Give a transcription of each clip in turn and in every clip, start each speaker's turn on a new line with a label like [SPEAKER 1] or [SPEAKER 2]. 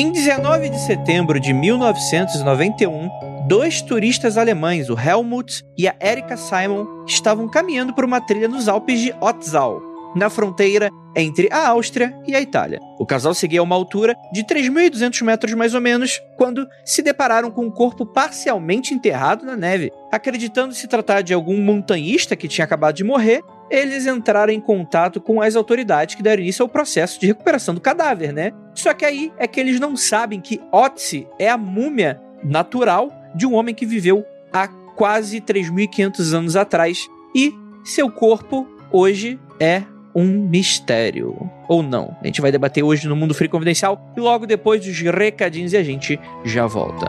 [SPEAKER 1] Em 19 de setembro de 1991, dois turistas alemães, o Helmut e a Erika Simon, estavam caminhando por uma trilha nos Alpes de Otzau, na fronteira entre a Áustria e a Itália. O casal seguia a uma altura de 3.200 metros mais ou menos quando se depararam com um corpo parcialmente enterrado na neve. Acreditando se tratar de algum montanhista que tinha acabado de morrer, eles entraram em contato com as autoridades que deram início ao processo de recuperação do cadáver, né? Só que aí é que eles não sabem que Otzi é a múmia natural de um homem que viveu há quase 3.500 anos atrás e seu corpo hoje é um mistério. Ou não. A gente vai debater hoje no Mundo Free Confidencial e logo depois dos recadinhos e a gente já volta.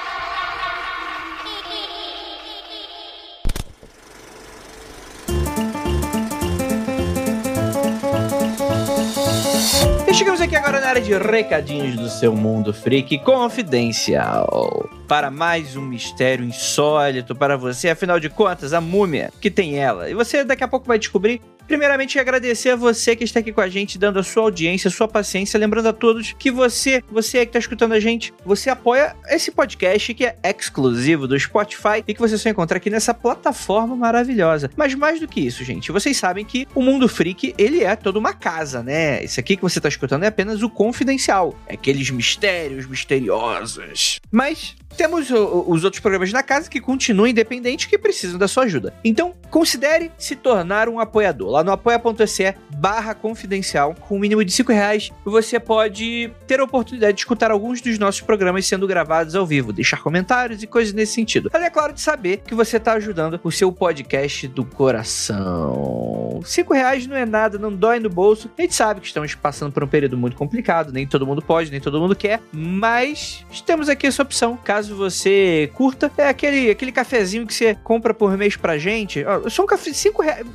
[SPEAKER 1] Chegamos aqui agora na área de recadinhos do seu mundo freak confidencial. Para mais um mistério insólito para você, afinal de contas, a múmia que tem ela. E você daqui a pouco vai descobrir Primeiramente, agradecer a você que está aqui com a gente, dando a sua audiência, a sua paciência. Lembrando a todos que você, você que está escutando a gente, você apoia esse podcast que é exclusivo do Spotify e que você só encontra aqui nessa plataforma maravilhosa. Mas mais do que isso, gente, vocês sabem que o Mundo Freak, ele é toda uma casa, né? Isso aqui que você está escutando é apenas o confidencial. É aqueles mistérios misteriosos. Mas temos o, os outros programas na casa que continuam independentes que precisam da sua ajuda. Então, considere se tornar um apoiador. Lá no apoia.se barra confidencial, com o um mínimo de 5 reais, você pode ter a oportunidade de escutar alguns dos nossos programas sendo gravados ao vivo, deixar comentários e coisas nesse sentido. Além, é claro, de saber que você está ajudando o seu podcast do coração. 5 reais não é nada, não dói no bolso. A gente sabe que estamos passando por um período muito complicado, nem todo mundo pode, nem todo mundo quer, mas temos aqui essa opção, caso você curta. É aquele, aquele cafezinho que você compra por mês pra gente. Só um café, 5 reais.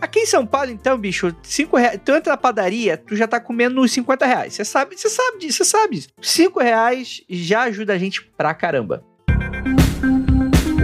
[SPEAKER 1] Aqui em São Paulo, então, bicho, 5 reais. Tu entra na padaria, tu já tá comendo uns 50 reais. Você sabe, você sabe disso, você sabe disso. 5 reais já ajuda a gente pra caramba.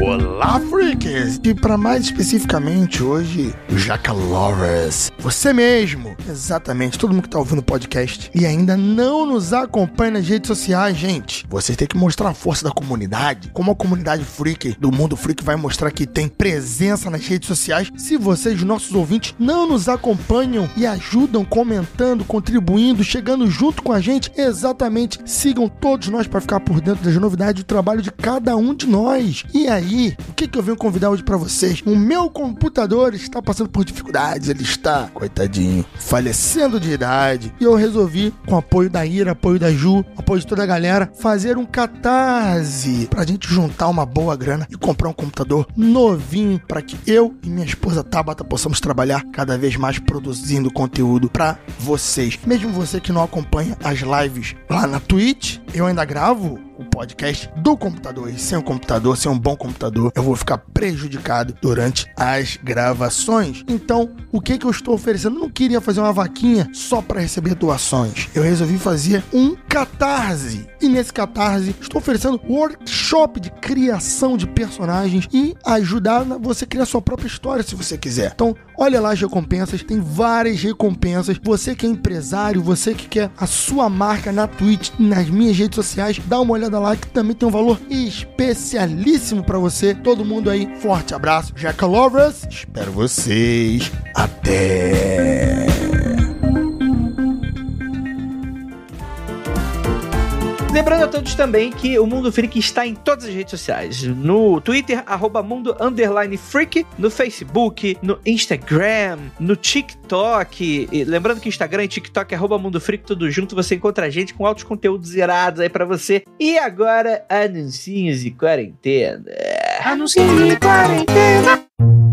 [SPEAKER 2] Olá, freaks! E para mais especificamente hoje, Jaca Loras. Você mesmo! Exatamente, todo mundo que tá ouvindo o podcast e ainda não nos acompanha nas redes sociais, gente. Você tem que mostrar a força da comunidade. Como a comunidade freak do mundo freak vai mostrar que tem presença nas redes sociais. Se vocês, nossos ouvintes, não nos acompanham e ajudam comentando, contribuindo, chegando junto com a gente, exatamente, sigam todos nós para ficar por dentro das novidades do trabalho de cada um de nós. E aí, o que, que eu venho convidar hoje para vocês? O meu computador está passando por dificuldades, ele está, coitadinho, falecendo de idade. E eu resolvi, com apoio da Ira, apoio da Ju, apoio de toda a galera, fazer um catarse pra gente juntar uma boa grana e comprar um computador novinho para que eu e minha esposa Tabata possamos trabalhar cada vez mais produzindo conteúdo para vocês. Mesmo você que não acompanha as lives lá na Twitch, eu ainda gravo o podcast do computador. E sem o computador, sem um bom computador, eu vou ficar prejudicado durante as gravações. Então, o que que eu estou oferecendo? Eu não queria fazer uma vaquinha só para receber doações. Eu resolvi fazer um catarse. E nesse catarse, estou oferecendo workshop de criação de personagens e ajudar você a criar sua própria história se você quiser. Então, olha lá as recompensas, tem várias recompensas. Você que é empresário, você que quer a sua marca na Twitch, nas minhas redes sociais, dá uma olhada lá que também tem um valor especialíssimo para você. Todo mundo aí, forte abraço. Jaca Lovers, espero vocês. Até!
[SPEAKER 1] Lembrando a todos também que o Mundo Freak está em todas as redes sociais. No Twitter, arroba Mundo Freak, no Facebook, no Instagram, no TikTok. E lembrando que Instagram e TikTok arroba Mundo Freak, tudo junto. Você encontra a gente com altos conteúdos irados aí pra você. E agora, anuncinhos de quarentena. Anuncinhos de quarentena.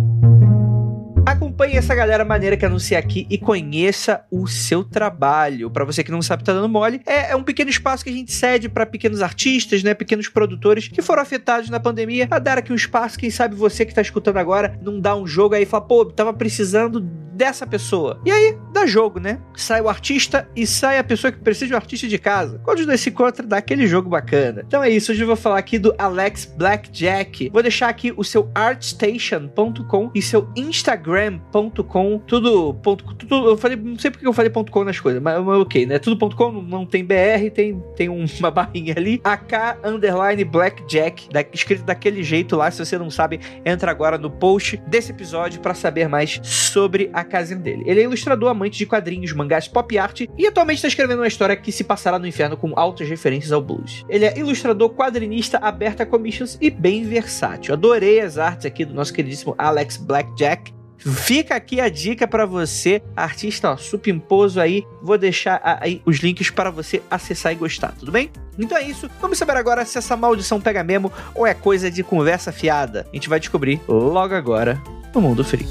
[SPEAKER 1] Acompanhe essa galera maneira que anuncia aqui e conheça o seu trabalho. Para você que não sabe, tá dando mole. É, é um pequeno espaço que a gente cede para pequenos artistas, né? Pequenos produtores que foram afetados na pandemia. A dar aqui um espaço, quem sabe você que tá escutando agora não dá um jogo aí e fala, pô, tava precisando dessa pessoa. E aí, dá jogo, né? Sai o artista e sai a pessoa que precisa de um artista de casa. Quando os dois se encontram, dá aquele jogo bacana. Então é isso, hoje eu vou falar aqui do Alex Blackjack. Vou deixar aqui o seu artstation.com e seu instagram.com, tudo, ponto, tudo, eu falei, não sei porque eu falei ponto .com nas coisas, mas, mas ok, né? Tudo ponto .com, não tem BR, tem, tem uma barrinha ali, AK underline Blackjack, da, escrito daquele jeito lá, se você não sabe, entra agora no post desse episódio para saber mais sobre a casinha dele. Ele é ilustrador, amante de quadrinhos, mangás, pop art e atualmente está escrevendo uma história que se passará no inferno com altas referências ao blues. Ele é ilustrador, quadrinista, aberto a commissions e bem versátil. Adorei as artes aqui do nosso queridíssimo Alex Blackjack. Fica aqui a dica para você, artista ó, supimposo aí. Vou deixar aí os links para você acessar e gostar, tudo bem? Então é isso. Vamos saber agora se essa maldição pega mesmo ou é coisa de conversa fiada. A gente vai descobrir logo agora no Mundo Freak.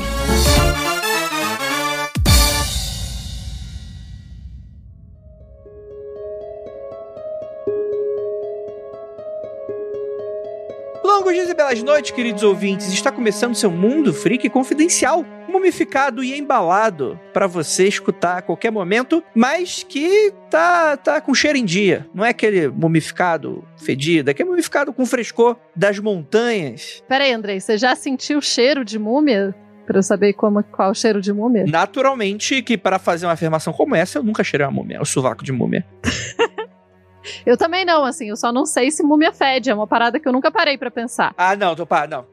[SPEAKER 1] Longos dias e belas noites, queridos ouvintes. Está começando seu Mundo Freak Confidencial, mumificado e embalado para você escutar a qualquer momento, mas que tá, tá com cheiro em dia. Não é aquele mumificado fedido, é aquele mumificado com frescor das montanhas.
[SPEAKER 3] Pera aí, Andrei, você já sentiu o cheiro de múmia? Pra eu saber como, qual é o cheiro de múmia?
[SPEAKER 1] Naturalmente que para fazer uma afirmação como essa, eu nunca cheirei uma múmia, o sovaco de múmia.
[SPEAKER 3] Eu também não, assim, eu só não sei se múmia fede, é uma parada que eu nunca parei para pensar.
[SPEAKER 1] Ah, não, tô pá, não.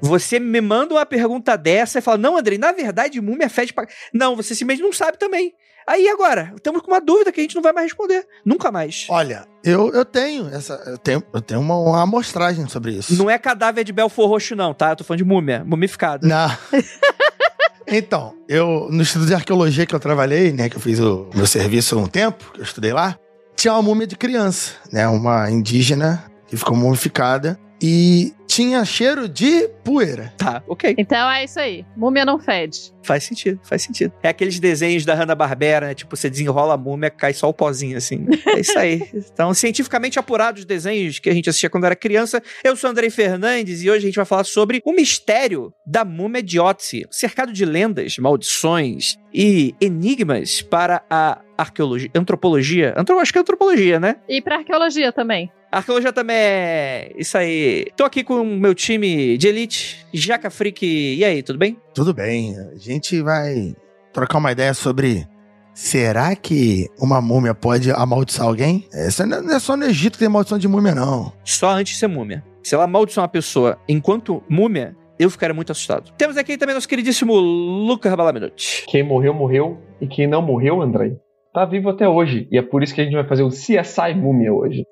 [SPEAKER 1] Você me manda uma pergunta dessa e fala: Não, Andrei, na verdade, múmia fede pra. Não, você simplesmente não sabe também. Aí agora, estamos com uma dúvida que a gente não vai mais responder. Nunca mais.
[SPEAKER 2] Olha, eu, eu tenho essa. Eu tenho, eu tenho uma, uma amostragem sobre isso.
[SPEAKER 1] Não é cadáver de Belfor Roxo, não, tá? Eu tô falando de múmia, mumificada.
[SPEAKER 2] Não. então, eu, no estudo de arqueologia que eu trabalhei, né, que eu fiz o meu serviço há um tempo, que eu estudei lá, tinha uma múmia de criança, né? Uma indígena que ficou mumificada e tinha cheiro de poeira.
[SPEAKER 1] Tá, ok.
[SPEAKER 3] Então é isso aí. Múmia não fede.
[SPEAKER 1] Faz sentido, faz sentido. É aqueles desenhos da Hanna-Barbera, né? Tipo, você desenrola a múmia, cai só o pozinho, assim. É isso aí. Então, cientificamente apurados os desenhos que a gente assistia quando era criança. Eu sou Andrei Fernandes e hoje a gente vai falar sobre o mistério da múmia de Otzi, cercado de lendas, maldições e enigmas para a arqueologia, antropologia. Antro, acho que é antropologia, né?
[SPEAKER 3] E pra arqueologia também.
[SPEAKER 1] Arqueologia também é isso aí. Tô aqui com o meu time de elite, Jaca Freak. E aí, tudo bem?
[SPEAKER 2] Tudo bem. A gente vai trocar uma ideia sobre. Será que uma múmia pode amaldiçoar alguém? Essa não é só no Egito que tem maldição de múmia, não.
[SPEAKER 1] Só antes de ser múmia. Se ela amaldiçoar uma pessoa enquanto múmia, eu ficaria muito assustado. Temos aqui também nosso queridíssimo Lucas Balaminuti.
[SPEAKER 4] Quem morreu, morreu. E quem não morreu, André, tá vivo até hoje. E é por isso que a gente vai fazer o CSI Múmia hoje.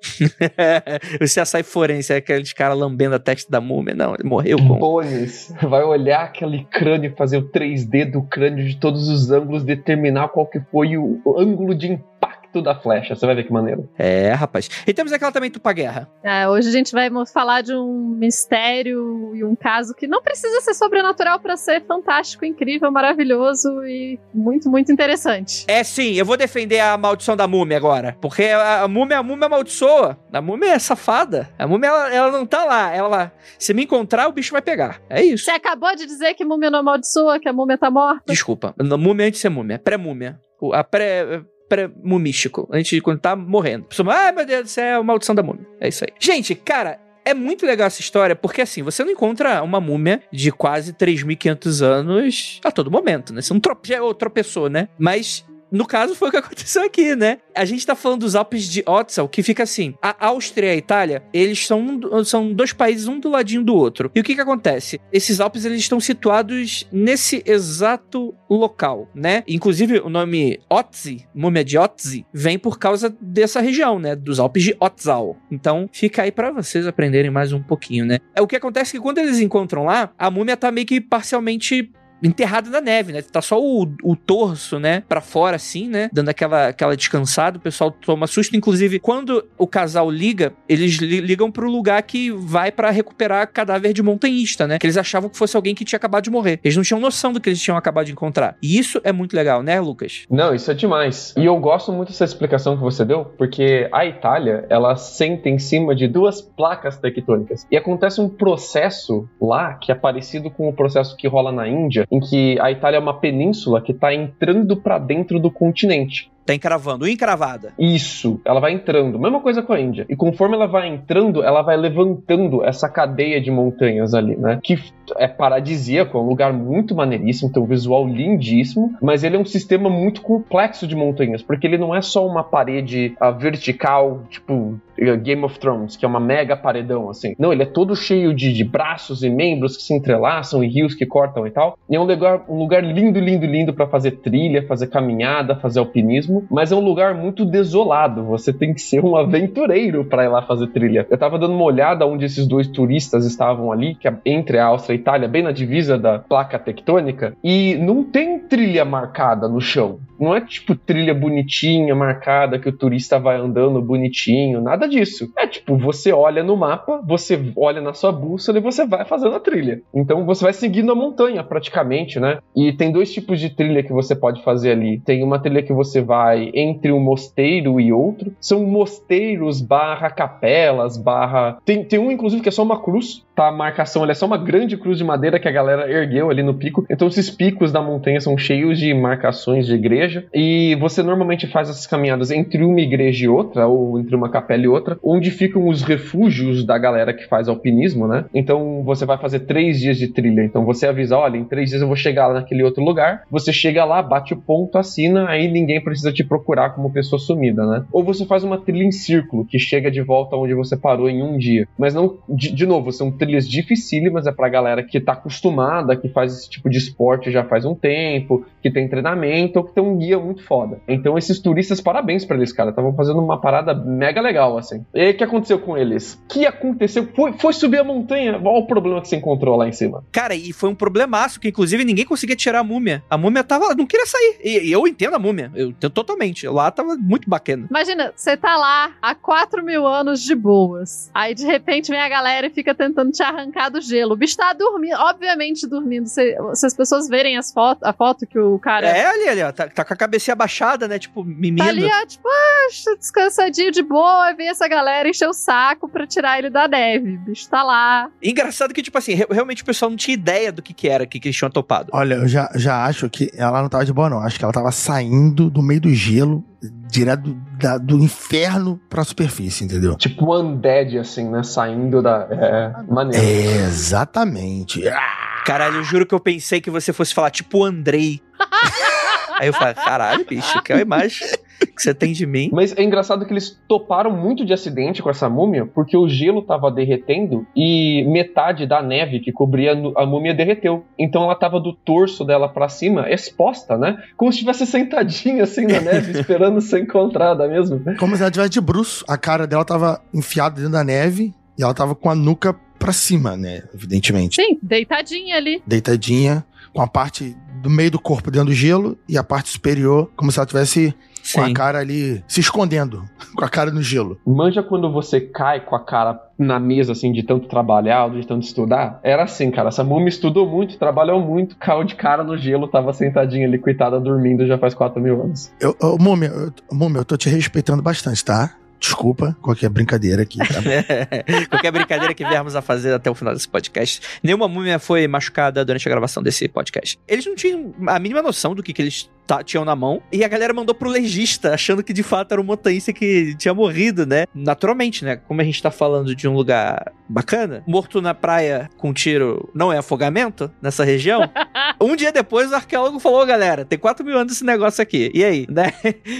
[SPEAKER 1] o CSI forense é aquele cara lambendo a testa da múmia. Não, ele morreu com...
[SPEAKER 4] Bones vai olhar aquele crânio e fazer o 3D do crânio de todos os ângulos, determinar qual que foi o, o ângulo de impacto da flecha. Você vai ver que maneiro.
[SPEAKER 1] É, rapaz. E temos aquela também Tupa Guerra.
[SPEAKER 3] É, hoje a gente vai falar de um mistério e um caso que não precisa ser sobrenatural para ser fantástico, incrível, maravilhoso e muito, muito interessante.
[SPEAKER 1] É sim, eu vou defender a maldição da múmia agora. Porque a, a múmia, a múmia amaldiçoa. A múmia é safada. A múmia, ela, ela não tá lá. Ela, se me encontrar, o bicho vai pegar. É isso.
[SPEAKER 3] Você acabou de dizer que múmia não amaldiçoa, que a múmia tá morta?
[SPEAKER 1] Desculpa. Múmia antes de ser múmia. Pré-múmia. A pré pré-mumístico, antes de quando tá morrendo. Pessoa, ah, meu Deus do céu, maldição da múmia. É isso aí. Gente, cara, é muito legal essa história, porque assim, você não encontra uma múmia de quase 3.500 anos a todo momento, né? Você não trope... já tropeçou, né? Mas no caso, foi o que aconteceu aqui, né? A gente tá falando dos Alpes de Otzal, que fica assim: a Áustria e a Itália, eles são, são dois países um do ladinho do outro. E o que que acontece? Esses Alpes, eles estão situados nesse exato local, né? Inclusive, o nome Otzi, múmia de Otzi, vem por causa dessa região, né? Dos Alpes de Otzal. Então, fica aí para vocês aprenderem mais um pouquinho, né? É o que acontece é que quando eles encontram lá, a múmia tá meio que parcialmente enterrado na neve, né? Tá só o, o torso, né? Pra fora, assim, né? Dando aquela, aquela descansada. O pessoal toma susto. Inclusive, quando o casal liga, eles li ligam pro lugar que vai para recuperar cadáver de montanhista, né? Que eles achavam que fosse alguém que tinha acabado de morrer. Eles não tinham noção do que eles tinham acabado de encontrar. E isso é muito legal, né, Lucas?
[SPEAKER 4] Não, isso é demais. E eu gosto muito dessa explicação que você deu, porque a Itália, ela senta em cima de duas placas tectônicas. E acontece um processo lá que é parecido com o processo que rola na Índia, em que a Itália é uma península que está entrando para dentro do continente.
[SPEAKER 1] Tá encravando, encravada.
[SPEAKER 4] Isso, ela vai entrando. Mesma coisa com a Índia. E conforme ela vai entrando, ela vai levantando essa cadeia de montanhas ali, né? Que é paradisíaco, é um lugar muito maneiríssimo, tem um visual lindíssimo, mas ele é um sistema muito complexo de montanhas, porque ele não é só uma parede uh, vertical, tipo Game of Thrones, que é uma mega paredão, assim. Não, ele é todo cheio de, de, braços e membros que se entrelaçam e rios que cortam e tal. E é um lugar, um lugar lindo, lindo, lindo para fazer trilha, fazer caminhada, fazer alpinismo, mas é um lugar muito desolado. Você tem que ser um aventureiro para ir lá fazer trilha. Eu tava dando uma olhada onde esses dois turistas estavam ali, que é entre a Áustria e a Itália, bem na divisa da placa tectônica, e não tem trilha marcada no chão. Não é tipo trilha bonitinha, marcada, que o turista vai andando bonitinho, nada disso. É tipo, você olha no mapa, você olha na sua bússola e você vai fazendo a trilha. Então você vai seguindo a montanha praticamente, né? E tem dois tipos de trilha que você pode fazer ali. Tem uma trilha que você vai entre um mosteiro e outro. São mosteiros barra capelas, barra. Tem, tem um, inclusive, que é só uma cruz, tá? A marcação é só uma grande cruz de madeira que a galera ergueu ali no pico. Então esses picos da montanha são cheios de marcações de igreja igreja, e você normalmente faz essas caminhadas entre uma igreja e outra, ou entre uma capela e outra, onde ficam os refúgios da galera que faz alpinismo, né? Então você vai fazer três dias de trilha. Então você avisa: olha, em três dias eu vou chegar lá naquele outro lugar. Você chega lá, bate o ponto, assina, aí ninguém precisa te procurar como pessoa sumida, né? Ou você faz uma trilha em círculo, que chega de volta onde você parou em um dia. Mas não, de, de novo, são trilhas dificílimas, é pra galera que tá acostumada, que faz esse tipo de esporte já faz um tempo, que tem treinamento, ou que tem um guia muito foda. Então esses turistas, parabéns para eles, cara. Estavam fazendo uma parada mega legal, assim. E o que aconteceu com eles? O que aconteceu? Foi, foi subir a montanha. Olha o problema que você encontrou lá em cima.
[SPEAKER 1] Cara, e foi um problemaço, que inclusive ninguém conseguia tirar a múmia. A múmia tava, não queria sair. E, e eu entendo a múmia, eu entendo totalmente. Lá tava muito bacana.
[SPEAKER 3] Imagina, você tá lá há 4 mil anos de boas. Aí de repente vem a galera e fica tentando te arrancar do gelo. O bicho tá dormindo, obviamente dormindo. Se, se as pessoas verem as foto, a foto que o cara.
[SPEAKER 1] É, ali, ali, ó. Tá, tá com a cabeça abaixada, né? Tipo, mimindo. Tá
[SPEAKER 3] ali, ó, tipo, ah, descansadinho de boa, vem essa galera encher o saco pra tirar ele da neve. O bicho tá lá.
[SPEAKER 1] Engraçado que, tipo assim, realmente o pessoal não tinha ideia do que que era que, que eles tinham topado.
[SPEAKER 2] Olha, eu já, já acho que ela não tava de boa, não. Acho que ela tava saindo do meio do gelo, direto do, da, do inferno pra superfície, entendeu?
[SPEAKER 4] Tipo undead, assim, né? Saindo da. É, maneiro.
[SPEAKER 2] É, exatamente.
[SPEAKER 1] Ah! Caralho, eu juro que eu pensei que você fosse falar tipo Andrei. Aí eu falei, caralho, bicho, que é a imagem que você tem de mim.
[SPEAKER 4] Mas é engraçado que eles toparam muito de acidente com essa múmia, porque o gelo tava derretendo e metade da neve que cobria a múmia derreteu. Então ela tava do torso dela para cima, exposta, né? Como se estivesse sentadinha assim na neve, esperando ser encontrada mesmo.
[SPEAKER 2] Como se ela tivesse de bruxo. A cara dela tava enfiada dentro da neve e ela tava com a nuca pra cima, né? Evidentemente.
[SPEAKER 3] Sim, deitadinha ali.
[SPEAKER 2] Deitadinha, com a parte do meio do corpo dentro do gelo e a parte superior como se ela tivesse com a cara ali se escondendo, com a cara no gelo.
[SPEAKER 4] Manja quando você cai com a cara na mesa, assim, de tanto trabalhar, de tanto estudar? Era assim, cara. Essa múmia estudou muito, trabalhou muito, caiu de cara no gelo, tava sentadinha ali, coitada, dormindo já faz 4 mil anos.
[SPEAKER 2] Eu, eu, múmia, eu, múmia, eu tô te respeitando bastante, tá? Desculpa qualquer brincadeira aqui. Tá?
[SPEAKER 1] qualquer brincadeira que viermos a fazer até o final desse podcast. Nenhuma múmia foi machucada durante a gravação desse podcast. Eles não tinham a mínima noção do que, que eles tinham na mão. E a galera mandou pro legista, achando que de fato era o montanhista que tinha morrido, né? Naturalmente, né? Como a gente tá falando de um lugar bacana, morto na praia com tiro não é afogamento nessa região. um dia depois o arqueólogo falou, galera, tem 4 mil anos esse negócio aqui. E aí, né?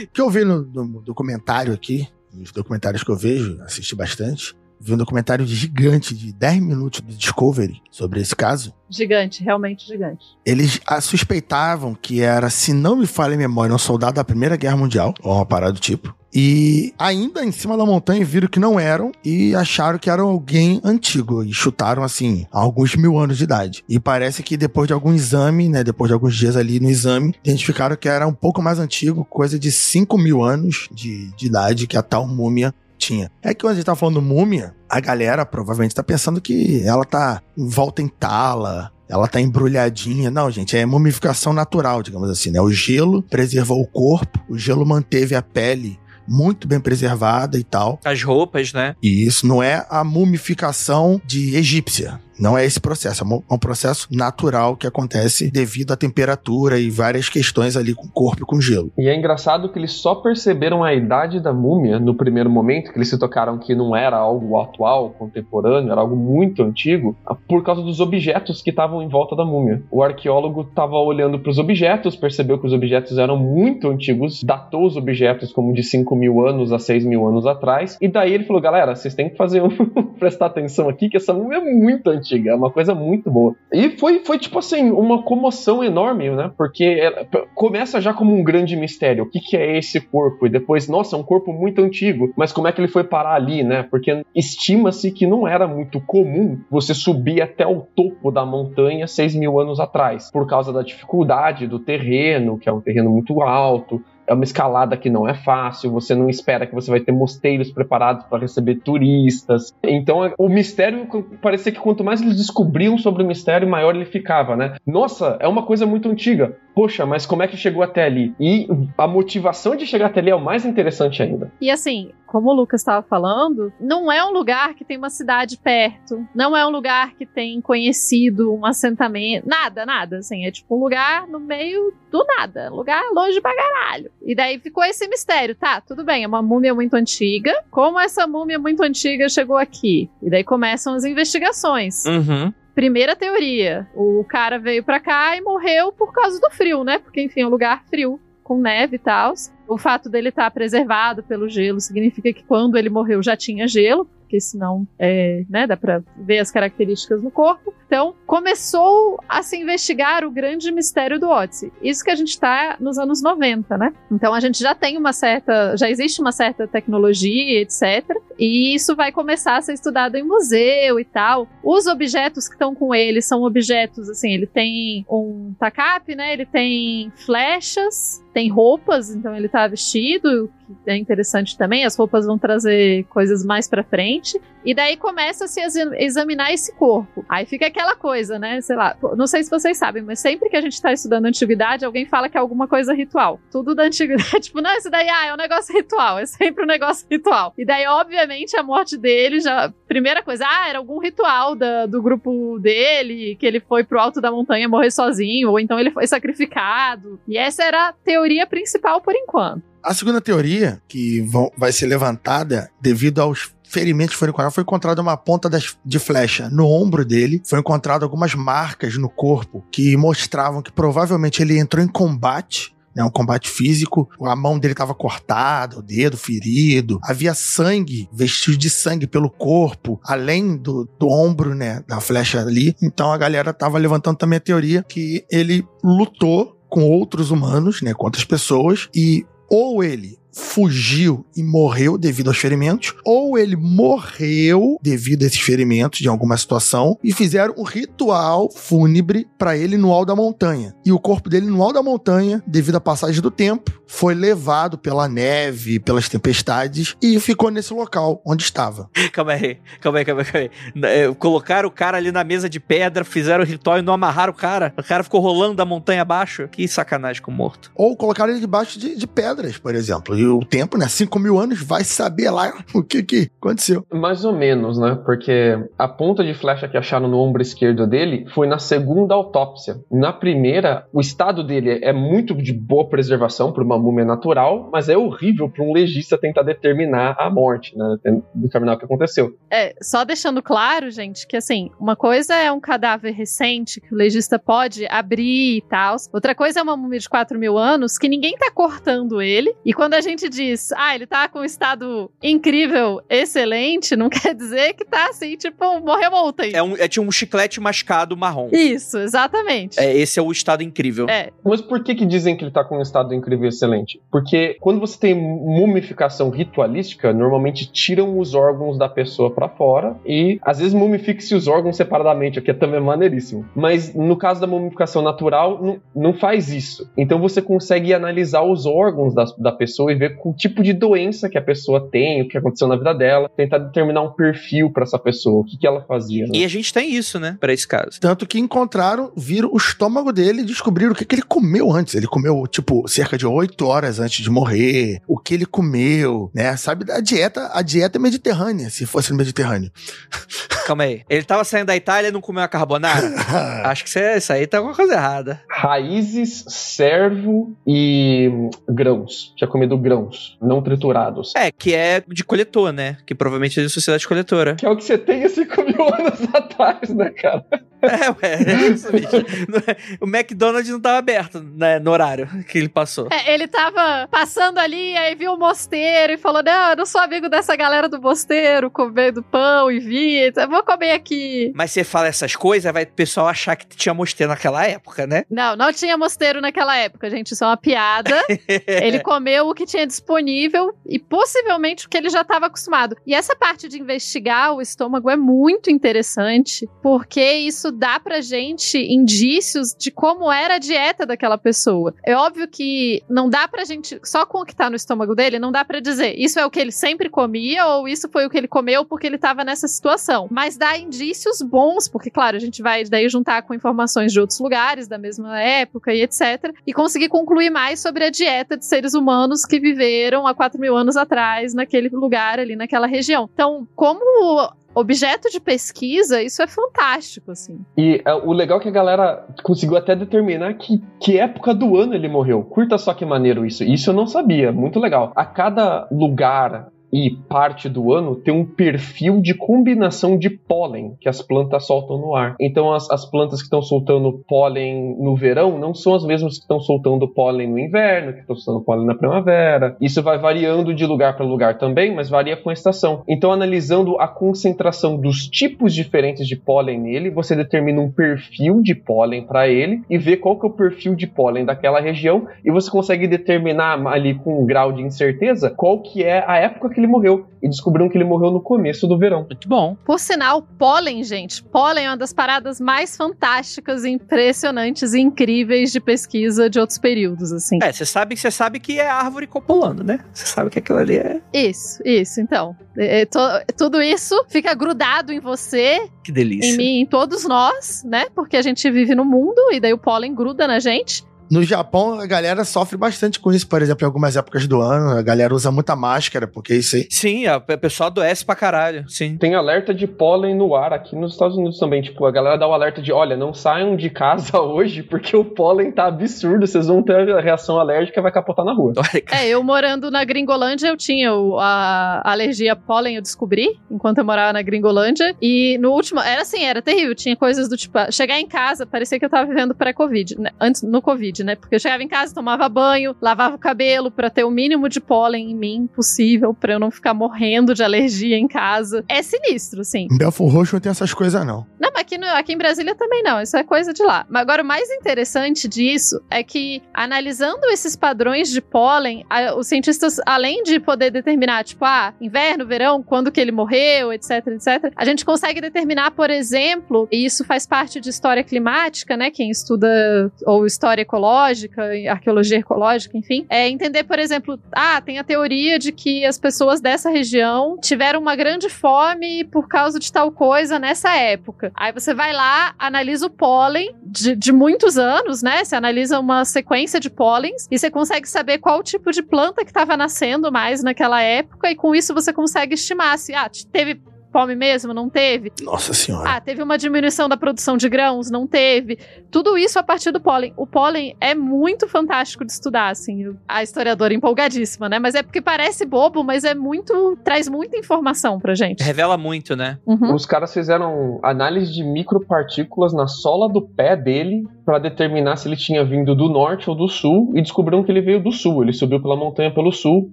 [SPEAKER 2] O que eu vi no, no documentário aqui, nos documentários que eu vejo, assisti bastante, vi um documentário gigante de 10 minutos do Discovery sobre esse caso.
[SPEAKER 3] Gigante, realmente gigante.
[SPEAKER 2] Eles suspeitavam que era, se não me falha a memória, um soldado da Primeira Guerra Mundial, ou uma parada do tipo. E ainda em cima da montanha viram que não eram e acharam que era alguém antigo. E chutaram assim, há alguns mil anos de idade. E parece que depois de algum exame, né? Depois de alguns dias ali no exame, identificaram que era um pouco mais antigo, coisa de 5 mil anos de, de idade que a tal múmia tinha. É que quando a gente tá falando múmia, a galera provavelmente tá pensando que ela tá em volta em tala, ela tá embrulhadinha. Não, gente, é mumificação natural, digamos assim, né? O gelo preservou o corpo, o gelo manteve a pele muito bem preservada e tal.
[SPEAKER 1] As roupas, né?
[SPEAKER 2] E isso não é a mumificação de egípcia. Não é esse processo, é um processo natural que acontece devido à temperatura e várias questões ali com o corpo e com o gelo.
[SPEAKER 4] E é engraçado que eles só perceberam a idade da múmia no primeiro momento, que eles se tocaram que não era algo atual, contemporâneo, era algo muito antigo, por causa dos objetos que estavam em volta da múmia. O arqueólogo estava olhando para os objetos, percebeu que os objetos eram muito antigos, datou os objetos como de 5 mil anos a 6 mil anos atrás, e daí ele falou: galera, vocês têm que fazer um... prestar atenção aqui, que essa múmia é muito antiga antiga, é uma coisa muito boa. E foi, foi tipo assim, uma comoção enorme, né? Porque ela, começa já como um grande mistério. O que, que é esse corpo? E depois, nossa, é um corpo muito antigo, mas como é que ele foi parar ali, né? Porque estima-se que não era muito comum você subir até o topo da montanha 6 mil anos atrás, por causa da dificuldade do terreno, que é um terreno muito alto, é uma escalada que não é fácil, você não espera que você vai ter mosteiros preparados para receber turistas. Então, o mistério parecia que quanto mais eles descobriam sobre o mistério, maior ele ficava, né? Nossa, é uma coisa muito antiga. Poxa, mas como é que chegou até ali? E a motivação de chegar até ali é o mais interessante ainda.
[SPEAKER 3] E assim, como o Lucas estava falando, não é um lugar que tem uma cidade perto, não é um lugar que tem conhecido um assentamento, nada, nada, assim, é tipo um lugar no meio do nada, lugar longe pra caralho. E daí ficou esse mistério, tá, tudo bem, é uma múmia muito antiga, como essa múmia muito antiga chegou aqui? E daí começam as investigações.
[SPEAKER 1] Uhum.
[SPEAKER 3] Primeira teoria, o cara veio pra cá e morreu por causa do frio, né? Porque, enfim, é um lugar frio, com neve e tal. O fato dele estar tá preservado pelo gelo significa que quando ele morreu já tinha gelo, porque senão é, né, dá para ver as características no corpo. Então, começou a se investigar o grande mistério do Odyssey. Isso que a gente está nos anos 90, né? Então, a gente já tem uma certa, já existe uma certa tecnologia, etc. E isso vai começar a ser estudado em museu e tal. Os objetos que estão com ele são objetos, assim, ele tem um tacap, né? Ele tem flechas, tem roupas, então ele tá vestido, que é interessante também. As roupas vão trazer coisas mais para frente. E daí começa a se examinar esse corpo. Aí fica aquela coisa, né? Sei lá, não sei se vocês sabem, mas sempre que a gente tá estudando antiguidade, alguém fala que é alguma coisa ritual. Tudo da antiguidade, tipo, não, isso daí ah, é um negócio ritual, é sempre um negócio ritual. E daí, obviamente, a morte dele já. Primeira coisa, ah, era algum ritual da, do grupo dele, que ele foi pro alto da montanha morrer sozinho, ou então ele foi sacrificado. E essa era a teoria principal por enquanto.
[SPEAKER 2] A segunda teoria, que vai ser levantada devido aos ferimentos foram encontrados, foi encontrada uma ponta das, de flecha no ombro dele, foi encontrado algumas marcas no corpo que mostravam que provavelmente ele entrou em combate né, um combate físico, a mão dele estava cortada, o dedo ferido, havia sangue, vestígios de sangue pelo corpo, além do, do ombro, né, da flecha ali. Então a galera estava levantando também a teoria que ele lutou com outros humanos, né, com outras pessoas, e ou ele fugiu e morreu devido aos ferimentos, ou ele morreu devido a esses ferimentos de alguma situação e fizeram um ritual fúnebre para ele no alto da montanha. E o corpo dele no alto da montanha, devido à passagem do tempo, foi levado pela neve, pelas tempestades e ficou nesse local onde estava.
[SPEAKER 1] Calma aí, calma aí, calma aí. Calma aí. É, colocaram o cara ali na mesa de pedra, fizeram o ritual e não amarraram o cara. O cara ficou rolando da montanha abaixo. Que sacanagem com o morto.
[SPEAKER 2] Ou colocaram ele debaixo de, de pedras, por exemplo. E E o tempo, né? 5 mil anos, vai saber lá o que que aconteceu.
[SPEAKER 4] Mais ou menos, né? Porque a ponta de flecha que acharam no ombro esquerdo dele foi na segunda autópsia. Na primeira, o estado dele é muito de boa preservação para uma múmia natural, mas é horrível para um legista tentar determinar a morte, né? Determinar o que aconteceu.
[SPEAKER 3] É, só deixando claro, gente, que assim, uma coisa é um cadáver recente que o legista pode abrir e tal. Outra coisa é uma múmia de 4 mil anos que ninguém tá cortando ele. E quando a gente diz, ah, ele tá com um estado incrível, excelente, não quer dizer que tá assim, tipo, morreu ontem.
[SPEAKER 1] É, um, é tipo um chiclete mascado marrom.
[SPEAKER 3] Isso, exatamente.
[SPEAKER 1] É, esse é o estado incrível.
[SPEAKER 3] É.
[SPEAKER 4] Mas por que que dizem que ele tá com um estado incrível e excelente? Porque quando você tem mumificação ritualística, normalmente tiram os órgãos da pessoa para fora e às vezes mumifica-se os órgãos separadamente, o que é também maneiríssimo. Mas no caso da mumificação natural, não, não faz isso. Então você consegue analisar os órgãos da, da pessoa e ver o tipo de doença que a pessoa tem, o que aconteceu na vida dela, tentar determinar um perfil para essa pessoa, o que, que ela fazia. Né?
[SPEAKER 1] E a gente tem isso, né, para esse caso.
[SPEAKER 2] Tanto que encontraram, viram o estômago dele e descobriram o que, que ele comeu antes. Ele comeu, tipo, cerca de oito horas antes de morrer, o que ele comeu, né? Sabe, a dieta, a dieta mediterrânea, se fosse no Mediterrâneo.
[SPEAKER 1] Calma aí. Ele tava saindo da Itália e não comeu a carbonara? Acho que isso aí tá alguma coisa errada.
[SPEAKER 4] Raízes, servo e grãos. Tinha comido grãos, não triturados.
[SPEAKER 1] É, que é de coletor, né? Que provavelmente é de sociedade coletora.
[SPEAKER 4] Que é o que você tem há 5 mil anos atrás, né, cara?
[SPEAKER 1] É, ué, é o McDonald's não tava aberto, né, no horário que ele passou.
[SPEAKER 3] É, ele tava passando ali, aí viu o mosteiro e falou: Não, eu não sou amigo dessa galera do mosteiro, comendo pão e vinho, vou comer aqui.
[SPEAKER 1] Mas você fala essas coisas, vai o pessoal achar que tinha mosteiro naquela época, né?
[SPEAKER 3] Não, não tinha mosteiro naquela época, gente, isso é uma piada. ele comeu o que tinha disponível e possivelmente o que ele já estava acostumado. E essa parte de investigar o estômago é muito interessante, porque isso dá pra gente indícios de como era a dieta daquela pessoa. É óbvio que não dá pra gente, só com o que tá no estômago dele, não dá pra dizer isso é o que ele sempre comia ou isso foi o que ele comeu porque ele tava nessa situação. Mas dá indícios bons, porque, claro, a gente vai daí juntar com informações de outros lugares, da mesma época e etc. E conseguir concluir mais sobre a dieta de seres humanos que viveram há 4 mil anos atrás naquele lugar ali, naquela região. Então, como objeto de pesquisa, isso é fantástico, assim.
[SPEAKER 4] E é, o legal é que a galera conseguiu até determinar que, que época do ano ele morreu. Curta só que maneiro isso. Isso eu não sabia. Muito legal. A cada lugar e parte do ano tem um perfil de combinação de pólen que as plantas soltam no ar. Então, as, as plantas que estão soltando pólen no verão não são as mesmas que estão soltando pólen no inverno, que estão soltando pólen na primavera. Isso vai variando de lugar para lugar também, mas varia com a estação. Então, analisando a concentração dos tipos diferentes de pólen nele, você determina um perfil de pólen para ele e vê qual que é o perfil de pólen daquela região e você consegue determinar ali com um grau de incerteza qual que é a época que ele morreu. E descobriram que ele morreu no começo do verão.
[SPEAKER 1] Muito bom.
[SPEAKER 3] Por sinal, pólen, gente. Pólen é uma das paradas mais fantásticas, impressionantes e incríveis de pesquisa de outros períodos, assim.
[SPEAKER 1] É, você sabe, você sabe que é árvore copulando, né? Você sabe que aquilo ali é.
[SPEAKER 3] Isso, isso. Então, é, é, to, tudo isso fica grudado em você.
[SPEAKER 1] Que delícia.
[SPEAKER 3] Em mim, em todos nós, né? Porque a gente vive no mundo e daí o pólen gruda na gente.
[SPEAKER 2] No Japão, a galera sofre bastante com isso, por exemplo, em algumas épocas do ano. A galera usa muita máscara, porque isso aí.
[SPEAKER 1] Sim, a pessoa adoece pra caralho. Sim.
[SPEAKER 4] Tem alerta de pólen no ar aqui nos Estados Unidos também. Tipo, a galera dá o alerta de: olha, não saiam de casa hoje, porque o pólen tá absurdo. Vocês vão ter a reação alérgica e vai capotar na rua.
[SPEAKER 3] É, eu morando na Gringolândia, eu tinha a alergia a pólen, eu descobri, enquanto eu morava na Gringolândia. E no último, era assim, era terrível. Tinha coisas do tipo, chegar em casa, parecia que eu tava vivendo pré-Covid, né? antes, no Covid. Covid, né? Porque eu chegava em casa, tomava banho, lavava o cabelo para ter o mínimo de pólen em mim possível, para eu não ficar morrendo de alergia em casa. É sinistro, sim.
[SPEAKER 2] Em Belfort Roxo não tem essas coisas, não.
[SPEAKER 3] Não, mas aqui, no, aqui em Brasília também não. Isso é coisa de lá. Mas agora, o mais interessante disso é que, analisando esses padrões de pólen, a, os cientistas, além de poder determinar, tipo, ah, inverno, verão, quando que ele morreu, etc, etc, a gente consegue determinar, por exemplo, e isso faz parte de história climática, né? Quem estuda ou história ecológica ecológica, arqueologia ecológica, enfim, é entender, por exemplo, ah, tem a teoria de que as pessoas dessa região tiveram uma grande fome por causa de tal coisa nessa época. Aí você vai lá, analisa o pólen de, de muitos anos, né? Você analisa uma sequência de pólens e você consegue saber qual tipo de planta que estava nascendo mais naquela época, e com isso você consegue estimar se ah, teve fome mesmo? Não teve?
[SPEAKER 2] Nossa senhora.
[SPEAKER 3] Ah, teve uma diminuição da produção de grãos? Não teve. Tudo isso a partir do pólen. O pólen é muito fantástico de estudar, assim. A historiadora empolgadíssima, né? Mas é porque parece bobo, mas é muito. traz muita informação pra gente.
[SPEAKER 1] Revela muito, né?
[SPEAKER 3] Uhum.
[SPEAKER 4] Os caras fizeram análise de micropartículas na sola do pé dele para determinar se ele tinha vindo do norte ou do sul e descobriram que ele veio do sul. Ele subiu pela montanha pelo sul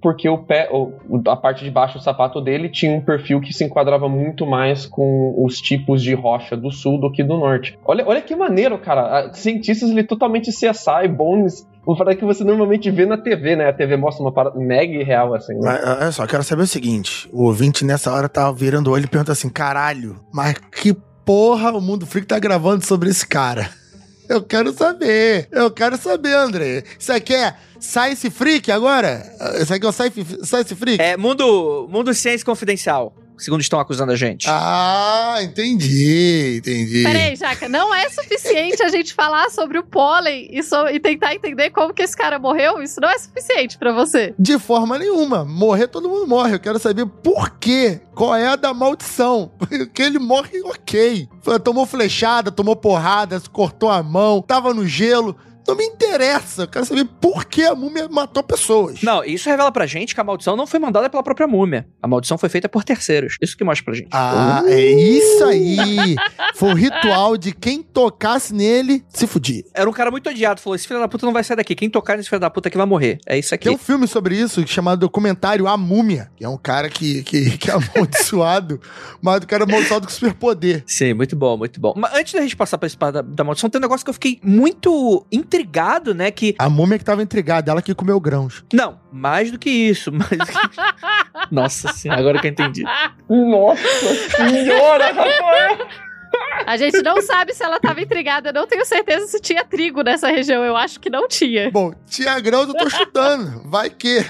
[SPEAKER 4] porque o pé, a parte de baixo do sapato dele tinha um perfil que se enquadrava muito mais com os tipos de rocha do sul do que do norte. Olha, olha que maneiro, cara. Cientistas ele totalmente CSI, Bones, Vou falar que você normalmente vê na TV, né? A TV mostra uma parada mega real, assim. Né?
[SPEAKER 2] Olha só, quero saber o seguinte: o ouvinte nessa hora tá virando o olho e pergunta assim: caralho, mas que porra o Mundo Freak tá gravando sobre esse cara? Eu quero saber. Eu quero saber, André. Isso aqui é Science Freak agora? Isso aqui é o Science, Freak?
[SPEAKER 1] É Mundo, mundo Ciência Confidencial segundo estão acusando a gente.
[SPEAKER 2] Ah, entendi, entendi.
[SPEAKER 3] Peraí, Jaca, não é suficiente a gente falar sobre o pólen e, so e, tentar entender como que esse cara morreu? Isso não é suficiente para você?
[SPEAKER 2] De forma nenhuma. Morrer, todo mundo morre. Eu quero saber por quê. Qual é a da maldição? Porque ele morre ok. Tomou flechada, tomou porrada, cortou a mão, tava no gelo. Não me interessa. Eu quero saber por que a múmia matou pessoas.
[SPEAKER 1] Não, isso revela pra gente que a maldição não foi mandada pela própria múmia. A maldição foi feita por terceiros. Isso que mostra pra gente.
[SPEAKER 2] Ah, uh. é isso aí. Foi o ritual de quem tocasse nele se fudia.
[SPEAKER 1] Era um cara muito odiado. Falou: esse filho da puta não vai sair daqui. Quem tocar nesse filho da puta aqui vai morrer. É isso aqui.
[SPEAKER 2] Tem um filme sobre isso chamado documentário A Múmia. Que é um cara que, que, que é amaldiçoado, mas o cara é amaldiçoado com superpoder.
[SPEAKER 1] Sim, muito bom, muito bom. Mas antes da gente passar pra esse da, da maldição, tem um negócio que eu fiquei muito intrigado, né? Que.
[SPEAKER 2] A múmia que tava intrigada, ela que comeu grãos.
[SPEAKER 1] Não, mais do que isso. Mas... Nossa senhora, agora que eu entendi.
[SPEAKER 4] Nossa senhora, Rafael!
[SPEAKER 3] A gente não sabe se ela tava intrigada. Eu não tenho certeza se tinha trigo nessa região. Eu acho que não tinha.
[SPEAKER 2] Bom, tinha grãos, eu tô chutando. Vai que.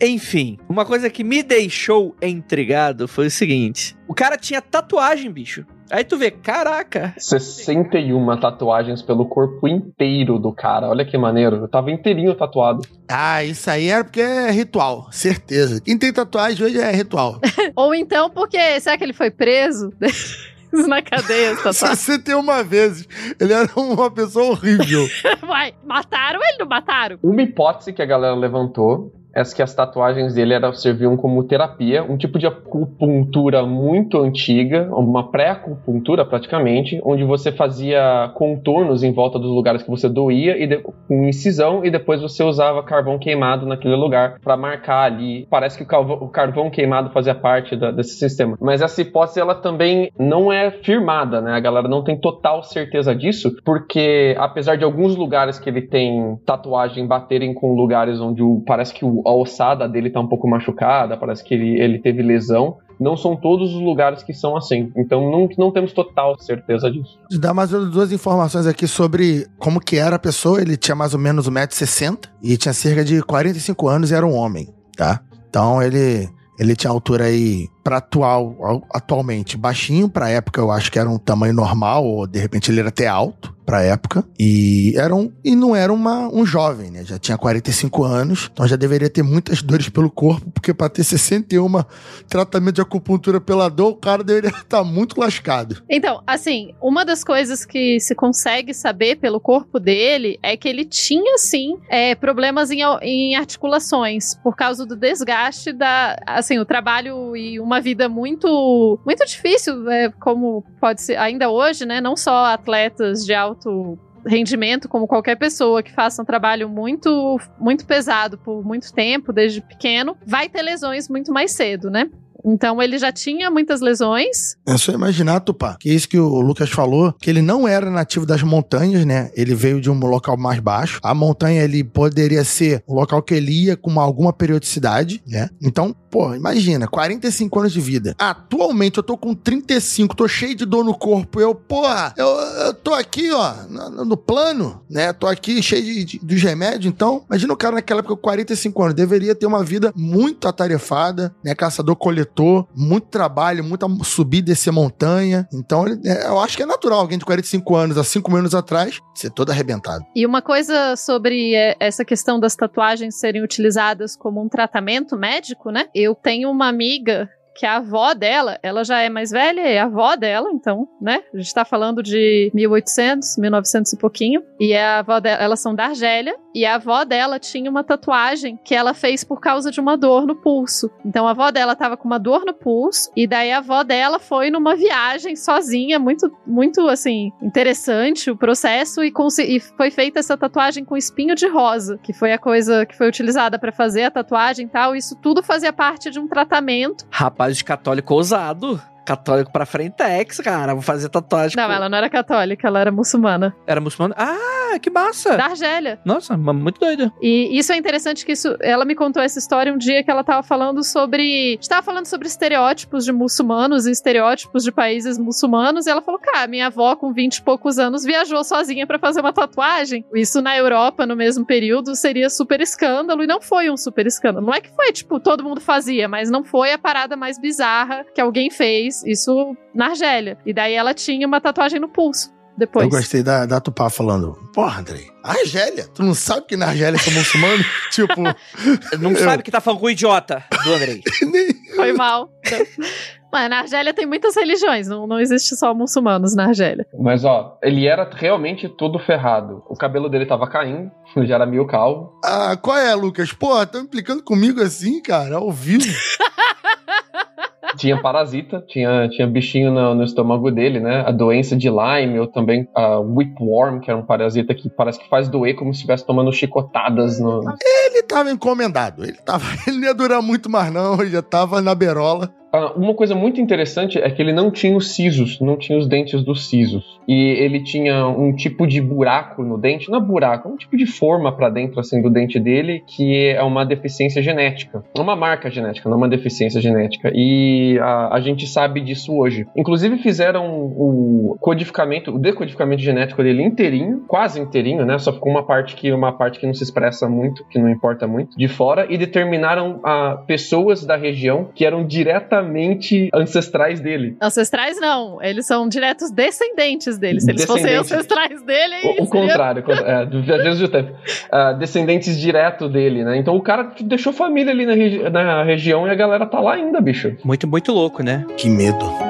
[SPEAKER 1] Enfim, uma coisa que me deixou intrigado foi o seguinte: o cara tinha tatuagem, bicho. Aí tu vê, caraca.
[SPEAKER 4] 61 tatuagens pelo corpo inteiro do cara. Olha que maneiro. Eu tava inteirinho tatuado.
[SPEAKER 2] Ah, isso aí era porque é ritual, certeza. Quem tem tatuagem hoje é ritual.
[SPEAKER 3] Ou então porque, será que ele foi preso? na cadeia, tá
[SPEAKER 2] 61 vezes. Ele era uma pessoa horrível.
[SPEAKER 3] Vai, mataram ele, não mataram?
[SPEAKER 4] Uma hipótese que a galera levantou é que as tatuagens dele serviam como terapia, um tipo de acupuntura muito antiga, uma pré-acupuntura praticamente, onde você fazia contornos em volta dos lugares que você doía e de, com incisão e depois você usava carvão queimado naquele lugar para marcar ali. Parece que o carvão, o carvão, queimado fazia parte da, desse sistema. Mas essa hipótese ela também não é firmada, né? A galera não tem total certeza disso, porque apesar de alguns lugares que ele tem tatuagem baterem com lugares onde o, parece que o a ossada dele tá um pouco machucada, parece que ele, ele teve lesão. Não são todos os lugares que são assim. Então não, não temos total certeza disso.
[SPEAKER 2] Dá mais duas informações aqui sobre como que era a pessoa. Ele tinha mais ou menos 1,60m e tinha cerca de 45 anos e era um homem, tá? Então ele, ele tinha altura aí para atual, atualmente baixinho, para época eu acho que era um tamanho normal, ou de repente ele era até alto pra época. E era um, e não era uma, um jovem, né? Já tinha 45 anos, então já deveria ter muitas dores pelo corpo, porque pra ter 61 tratamento de acupuntura pela dor, o cara deveria estar muito lascado.
[SPEAKER 3] Então, assim, uma das coisas que se consegue saber pelo corpo dele é que ele tinha, sim, é, problemas em, em articulações, por causa do desgaste da, assim, o trabalho e uma vida muito, muito difícil, é, como pode ser ainda hoje, né? Não só atletas de alto rendimento como qualquer pessoa que faça um trabalho muito muito pesado por muito tempo desde pequeno vai ter lesões muito mais cedo, né? Então ele já tinha muitas lesões.
[SPEAKER 2] É só imaginar, Tupá, que é isso que o Lucas falou, que ele não era nativo das montanhas, né? Ele veio de um local mais baixo. A montanha, ele poderia ser um local que ele ia com alguma periodicidade, né? Então, pô, imagina, 45 anos de vida. Atualmente eu tô com 35, tô cheio de dor no corpo. Eu, porra, eu, eu tô aqui, ó, no, no plano, né? Tô aqui cheio de, de, dos remédios. Então, imagina o cara naquela época com 45 anos. Deveria ter uma vida muito atarefada, né? Caçador-coletor, muito trabalho, muita subir e montanha. Então, ele, é, eu acho que é natural alguém de 45 anos, há 5 anos atrás, ser todo arrebentado.
[SPEAKER 3] E uma coisa sobre é, essa questão das tatuagens serem utilizadas como um tratamento médico, né? Eu tenho uma amiga que a avó dela, ela já é mais velha, é a avó dela, então, né? A gente tá falando de 1800, 1900 e pouquinho. E a avó dela, elas são da Argélia, e a avó dela tinha uma tatuagem que ela fez por causa de uma dor no pulso. Então a avó dela tava com uma dor no pulso, e daí a avó dela foi numa viagem sozinha, muito, muito assim, interessante o processo, e, e foi feita essa tatuagem com espinho de rosa, que foi a coisa que foi utilizada para fazer a tatuagem e tal. Isso tudo fazia parte de um tratamento.
[SPEAKER 1] Rapaz, de católico ousado. Católico pra frentex, cara. Vou fazer tatuagem.
[SPEAKER 3] Não,
[SPEAKER 1] com-
[SPEAKER 3] ela não era católica, ela era muçulmana.
[SPEAKER 1] Era muçulmano? Ah, que massa!
[SPEAKER 3] Da Argélia.
[SPEAKER 1] Nossa, muito doida.
[SPEAKER 3] E isso é interessante que isso. Ela me contou essa história um dia que ela tava falando sobre. A gente tava falando sobre estereótipos de muçulmanos e estereótipos de países muçulmanos. E ela falou: cara, minha avó, com 20 e poucos anos, viajou sozinha pra fazer uma tatuagem. Isso na Europa, no mesmo período, seria super escândalo. E não foi um super escândalo. Não é que foi, tipo, todo mundo fazia, mas não foi a parada mais bizarra que alguém fez. Isso na Argélia. E daí ela tinha uma tatuagem no pulso. Depois.
[SPEAKER 2] Eu gostei da, da Tupá falando, porra, Andrei, Argélia? Tu não sabe que na Argélia são muçulmanos? tipo,
[SPEAKER 1] Não
[SPEAKER 2] Eu-
[SPEAKER 1] sabe que tá falando com o idiota do Andrei.
[SPEAKER 3] Foi mal. Mano, na Argélia tem muitas religiões, não, não existe só muçulmanos na Argélia.
[SPEAKER 4] Mas ó, ele era realmente todo ferrado. O cabelo dele tava caindo, já era meio calvo.
[SPEAKER 2] Ah, qual é, Lucas? Porra, tão implicando comigo assim, cara, ao vivo.
[SPEAKER 4] Tinha parasita, tinha, tinha bichinho no, no estômago dele, né? A doença de Lyme, ou também a whipworm, que era um parasita que parece que faz doer como se estivesse tomando chicotadas no.
[SPEAKER 2] Ele tava encomendado, ele, tava, ele não ia durar muito mais não, ele já tava na berola.
[SPEAKER 4] Ah, uma coisa muito interessante é que ele não tinha os sisos, não tinha os dentes dos sisos. E ele tinha um tipo de buraco no dente, não é buraco, é um tipo de forma pra dentro assim do dente dele que é uma deficiência genética. É uma marca genética, não uma deficiência genética. E a, a gente sabe disso hoje. Inclusive fizeram o codificamento, o decodificamento genético dele inteirinho, quase inteirinho, né? Só ficou uma parte que uma parte que não se expressa muito, que não importa muito, de fora e determinaram a pessoas da região que eram diretamente ancestrais dele.
[SPEAKER 3] Ancestrais não, eles são diretos descendentes dele. Se eles fossem
[SPEAKER 4] Descendentes.
[SPEAKER 3] ancestrais dele, aí
[SPEAKER 4] O, o contrário, é, do do tempo. Ah, descendentes direto dele, né? Então o cara deixou família ali na, regi- na região e a galera tá lá ainda, bicho.
[SPEAKER 1] Muito, muito louco, né?
[SPEAKER 2] Que medo.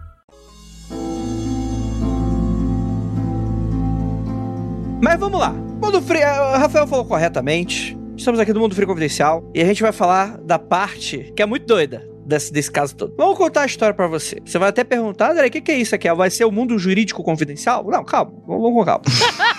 [SPEAKER 1] Mas vamos lá. Mundo Frio, o Rafael falou corretamente. Estamos aqui no Mundo Frio Confidencial e a gente vai falar da parte que é muito doida desse, desse caso todo. Vamos contar a história pra você. Você vai até perguntar, André, o que, que é isso aqui? Vai ser o mundo jurídico confidencial? Não, calma. Vamos com calma.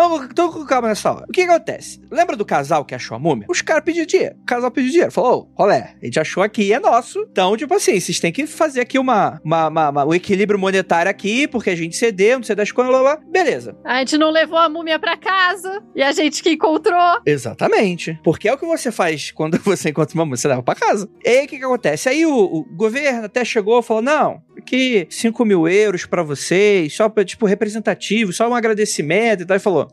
[SPEAKER 1] Vamos, tô com calma nessa hora. O que acontece? Lembra do casal que achou a múmia? Os caras pediram dinheiro. O casal pediu dinheiro. Falou, ô, rolé, a gente achou aqui, é nosso. Então, tipo assim, vocês têm que fazer aqui uma, uma, uma- uma- um equilíbrio monetário aqui, porque a gente cedeu, não sei das coisas, blá, blá, blá. Beleza.
[SPEAKER 3] A gente não levou a múmia pra casa e a gente que encontrou.
[SPEAKER 1] Exatamente. Porque é o que você faz quando você encontra uma múmia, você leva pra casa. E aí, o que que acontece? Aí o, o governo até chegou e falou, não, aqui 5 mil euros pra vocês, só pra, tipo, representativo, só um agradecimento e tal. E falou,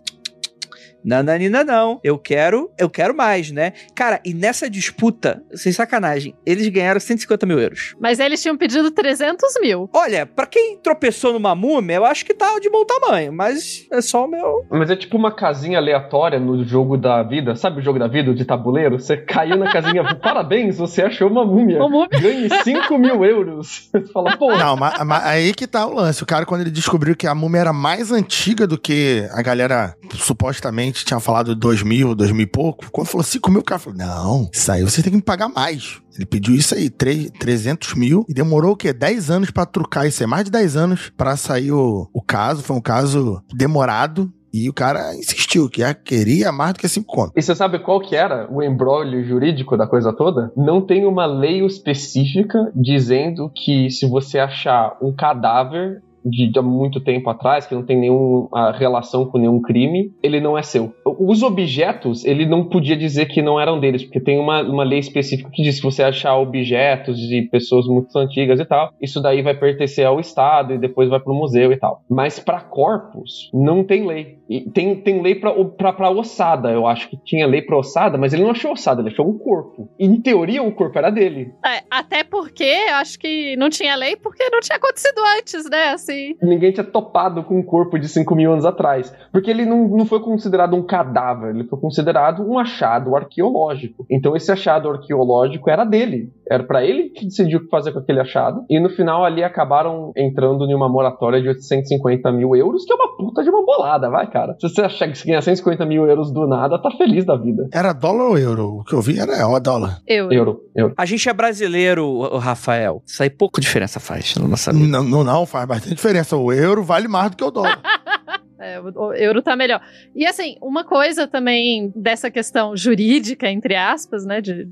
[SPEAKER 1] Nananina não. Eu quero, eu quero mais, né? Cara, e nessa disputa, sem sacanagem, eles ganharam 150 mil euros.
[SPEAKER 3] Mas eles tinham pedido 300 mil.
[SPEAKER 1] Olha, pra quem tropeçou numa múmia, eu acho que tá de bom tamanho, mas é só o meu.
[SPEAKER 4] Mas é tipo uma casinha aleatória no jogo da vida. Sabe o jogo da vida, de tabuleiro? Você caiu na casinha, parabéns, você achou uma múmia.
[SPEAKER 3] Uma múmia.
[SPEAKER 4] Ganhe 5 mil euros. Você fala, pô,
[SPEAKER 2] Não, mas, mas aí que tá o lance. O cara, quando ele descobriu que a múmia era mais antiga do que a galera supostamente tinha falado 2 mil, 2 mil e pouco, quando falou 5 mil, o cara falou: não, isso aí você tem que me pagar mais. Ele pediu isso aí, três- 300 mil, e demorou o quê? 10 anos pra trucar isso aí, mais de 10 anos pra sair o, o caso. Foi um caso demorado. E o cara insistiu que queria mais do que 5 contos.
[SPEAKER 4] E você sabe qual que era o embrólio jurídico da coisa toda? Não tem uma lei específica dizendo que se você achar um cadáver de, de há muito tempo atrás, que não tem nenhuma relação com nenhum crime, ele não é seu. Os objetos, ele não podia dizer que não eram deles, porque tem uma, uma lei específica que diz que você achar objetos de pessoas muito antigas e tal, isso daí vai pertencer ao Estado e depois vai pro museu e tal. Mas para corpos, não tem lei. E tem, tem lei pra ossada, eu acho que tinha lei pra ossada, mas ele não achou ossada, ele achou um corpo. E, em teoria, o corpo era dele.
[SPEAKER 3] É, até porque eu acho que não tinha lei porque não tinha acontecido antes, né? Assim.
[SPEAKER 4] Ninguém tinha topado com um corpo de 5 mil anos atrás. Porque ele não, não foi considerado um cadáver, ele foi considerado um achado arqueológico. Então esse achado arqueológico era dele. Era pra ele que decidiu o que fazer com aquele achado. E no final ali acabaram entrando em uma moratória de 850 mil euros, que é uma puta de uma bolada, vai, cara. Se você achar que você ganha 150 mil euros do nada, tá feliz da vida.
[SPEAKER 2] Era dólar ou euro? O que eu vi era ó, dólar.
[SPEAKER 3] Eu.
[SPEAKER 4] Euro, euro.
[SPEAKER 1] A gente é brasileiro, Rafael. Isso aí pouco diferença faz na nossa vida.
[SPEAKER 2] Não, não, não, faz bastante diferença. O euro vale mais do que o dólar.
[SPEAKER 3] É, o, euro tá melhor. E assim, uma coisa também dessa questão jurídica, entre aspas, né? De,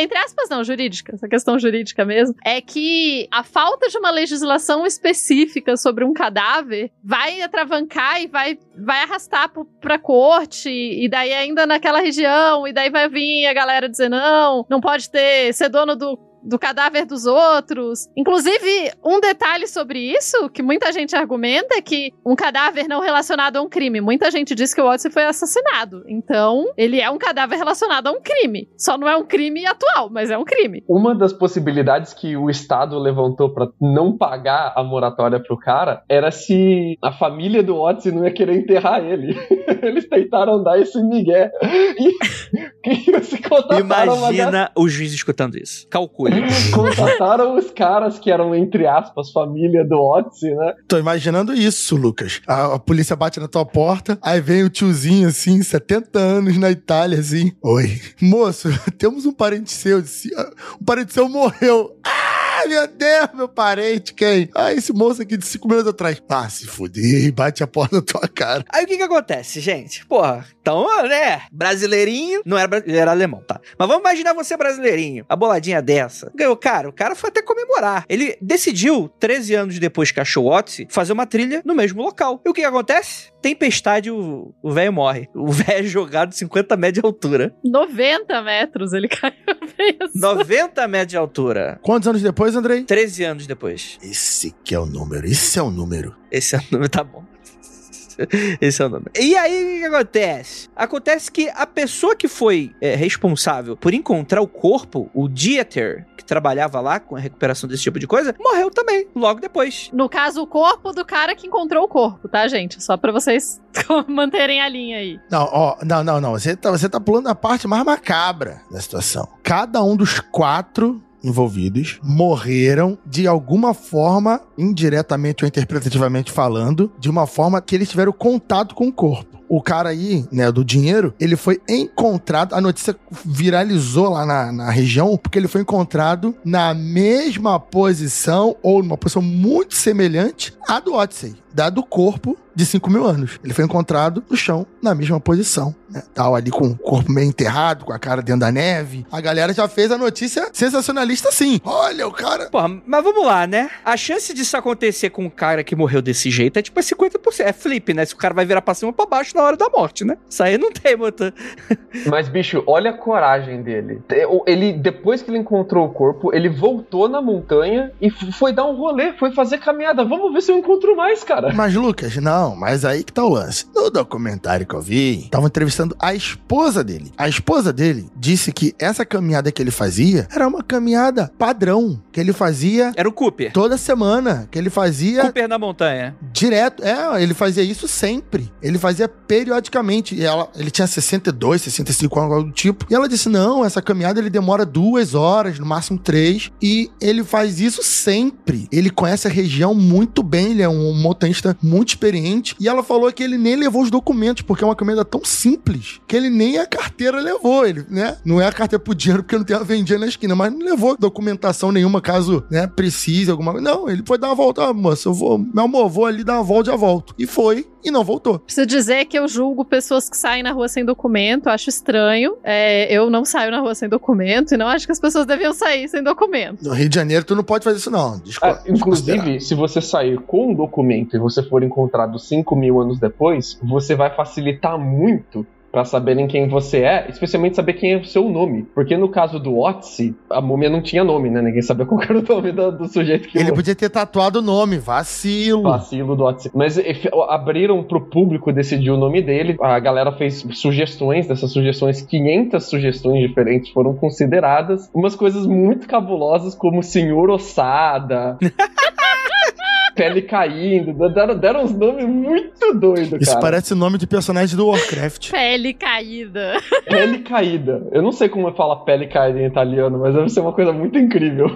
[SPEAKER 3] entre aspas, não, jurídica, essa questão jurídica mesmo, é que a falta de uma legislação específica sobre um cadáver vai atravancar e vai, vai arrastar pro, pra corte, e daí ainda naquela região, e daí vai vir a galera dizer: não, não pode ter, ser dono do do cadáver dos outros. Inclusive, um detalhe sobre isso, que muita gente argumenta, é que um cadáver não relacionado a um crime. Muita gente diz que o Odyssey foi assassinado. Então, ele é um cadáver relacionado a um crime. Só não é um crime atual, mas é um crime.
[SPEAKER 4] Uma das possibilidades que o Estado levantou pra não pagar a moratória pro cara era se a família do Odyssey não ia querer enterrar ele. Eles tentaram dar esse migué. E, e se
[SPEAKER 1] Imagina o juiz escutando isso. Calcule.
[SPEAKER 4] Contrataram os caras que eram, entre aspas, família do Odyssey, né?
[SPEAKER 2] Tô imaginando isso, Lucas. A, a polícia bate na tua porta, aí vem o tiozinho, assim, 70 anos na Itália, assim. Oi. Moço, temos um parente seu. "Ah, Um parente seu morreu. Ah, meu Deus, meu parente, quem? Ah, esse moço aqui de 5 minutos atrás. Ah, se fuder, bate a porta na tua cara.
[SPEAKER 1] Aí o que que acontece, gente? Porra, então, né, brasileirinho, não era brasileiro, era alemão, tá? Mas vamos imaginar você brasileirinho, a boladinha dessa. Ganhou, cara, o cara foi até comemorar. Ele decidiu, 13 anos depois que achou o Odyssey, fazer uma trilha no mesmo local. E o que que acontece? Tempestade, o o velho morre. O velho é jogado 50 metros de altura.
[SPEAKER 3] 90 metros ele caiu. Isso.
[SPEAKER 1] 90 metros de altura.
[SPEAKER 2] Quantos anos depois, Andrei?
[SPEAKER 1] 13 anos depois.
[SPEAKER 2] Esse que é o número, esse é o número.
[SPEAKER 1] Esse é o nome, tá bom. Esse é o nome. E aí, o que acontece? Acontece que a pessoa que foi é, responsável por encontrar o corpo, o Dieter, que trabalhava lá com a recuperação desse tipo de coisa, morreu também, logo depois.
[SPEAKER 3] No caso, o corpo do cara que encontrou o corpo, tá, gente? Só pra vocês manterem a linha aí.
[SPEAKER 2] Não, ó, não, não, não. Você tá, você tá pulando a parte mais macabra da situação. Cada um dos quatro envolvidos morreram de alguma forma, indiretamente ou interpretativamente falando, de uma forma que eles tiveram contato com o corpo. O cara aí, né, do dinheiro, ele foi encontrado. A notícia viralizou lá na, na região, porque ele foi encontrado na mesma posição, ou numa posição muito semelhante à do Odyssey, da do corpo de 5 mil anos. Ele foi encontrado no chão, na mesma posição. Né? Tal ali com o corpo meio enterrado, com a cara dentro da neve. A galera já fez a notícia sensacionalista assim. Olha, o cara.
[SPEAKER 1] Porra, mas vamos lá, né? A chance disso acontecer com um cara que morreu desse jeito é tipo é 50%. É flip, né? Se o cara vai virar pra cima ou pra baixo na hora da morte, né? Isso aí não tem montanha.
[SPEAKER 4] Mas, bicho, olha a coragem dele. Ele, depois que ele encontrou o corpo, ele voltou na montanha e foi dar um rolê, foi fazer caminhada. Vamos ver se eu encontro mais, cara.
[SPEAKER 2] Mas, Lucas, não, mas aí que tá o lance. No documentário que eu vi, estavam entrevistando a esposa dele. A esposa dele disse que essa caminhada que ele fazia era uma caminhada padrão, que ele fazia
[SPEAKER 1] Era o Cooper.
[SPEAKER 2] toda semana, que ele fazia
[SPEAKER 1] Cooper na montanha.
[SPEAKER 2] direto. É, ele fazia isso sempre. Ele fazia periodicamente. E ela, ele tinha 62, 65 anos, algo do tipo. E ela disse: não, essa caminhada ele demora duas horas, no máximo três. E ele faz isso sempre. Ele conhece a região muito bem, ele é um montanhista muito experiente. E ela falou que ele nem levou os documentos, porque é uma caminhada tão simples que ele nem a carteira levou. Ele, né? Não é a carteira pro dinheiro, porque não tem a vendinha na esquina, mas não levou documentação nenhuma caso, né, precise alguma coisa. Não, ele foi dar uma volta. Ah, moça, eu vou, meu amor, vou ali dar uma volta e já volto. E foi, e não voltou.
[SPEAKER 3] Preciso dizer que eu julgo pessoas que saem na rua sem documento, acho estranho. É, eu não saio na rua sem documento e não acho que as pessoas deviam sair sem documento.
[SPEAKER 2] No Rio de Janeiro, tu não pode fazer isso, não. Desco-
[SPEAKER 4] Ah, inclusive, se você sair com um documento e você for encontrado 5 mil anos depois, você vai facilitar muito pra saberem quem você é, especialmente saber quem é o seu nome. Porque no caso do Otzi, a múmia não tinha nome, né? Ninguém sabia qual era o nome do, do sujeito que
[SPEAKER 2] Ele podia ter tatuado o nome, vacilo.
[SPEAKER 4] Vacilo do Otzi. Mas efe- abriram pro público decidir o nome dele. A galera fez sugestões. Dessas sugestões, 500 sugestões diferentes foram consideradas. Umas coisas muito cabulosas, como Senhor Ossada. Pele caindo, deram, deram uns nomes muito doidos,
[SPEAKER 2] Isso
[SPEAKER 4] cara.
[SPEAKER 2] parece nome de personagem do Warcraft.
[SPEAKER 3] Pele caída.
[SPEAKER 4] Pele caída. Eu não sei como fala pele caída em italiano, mas deve ser uma coisa muito incrível.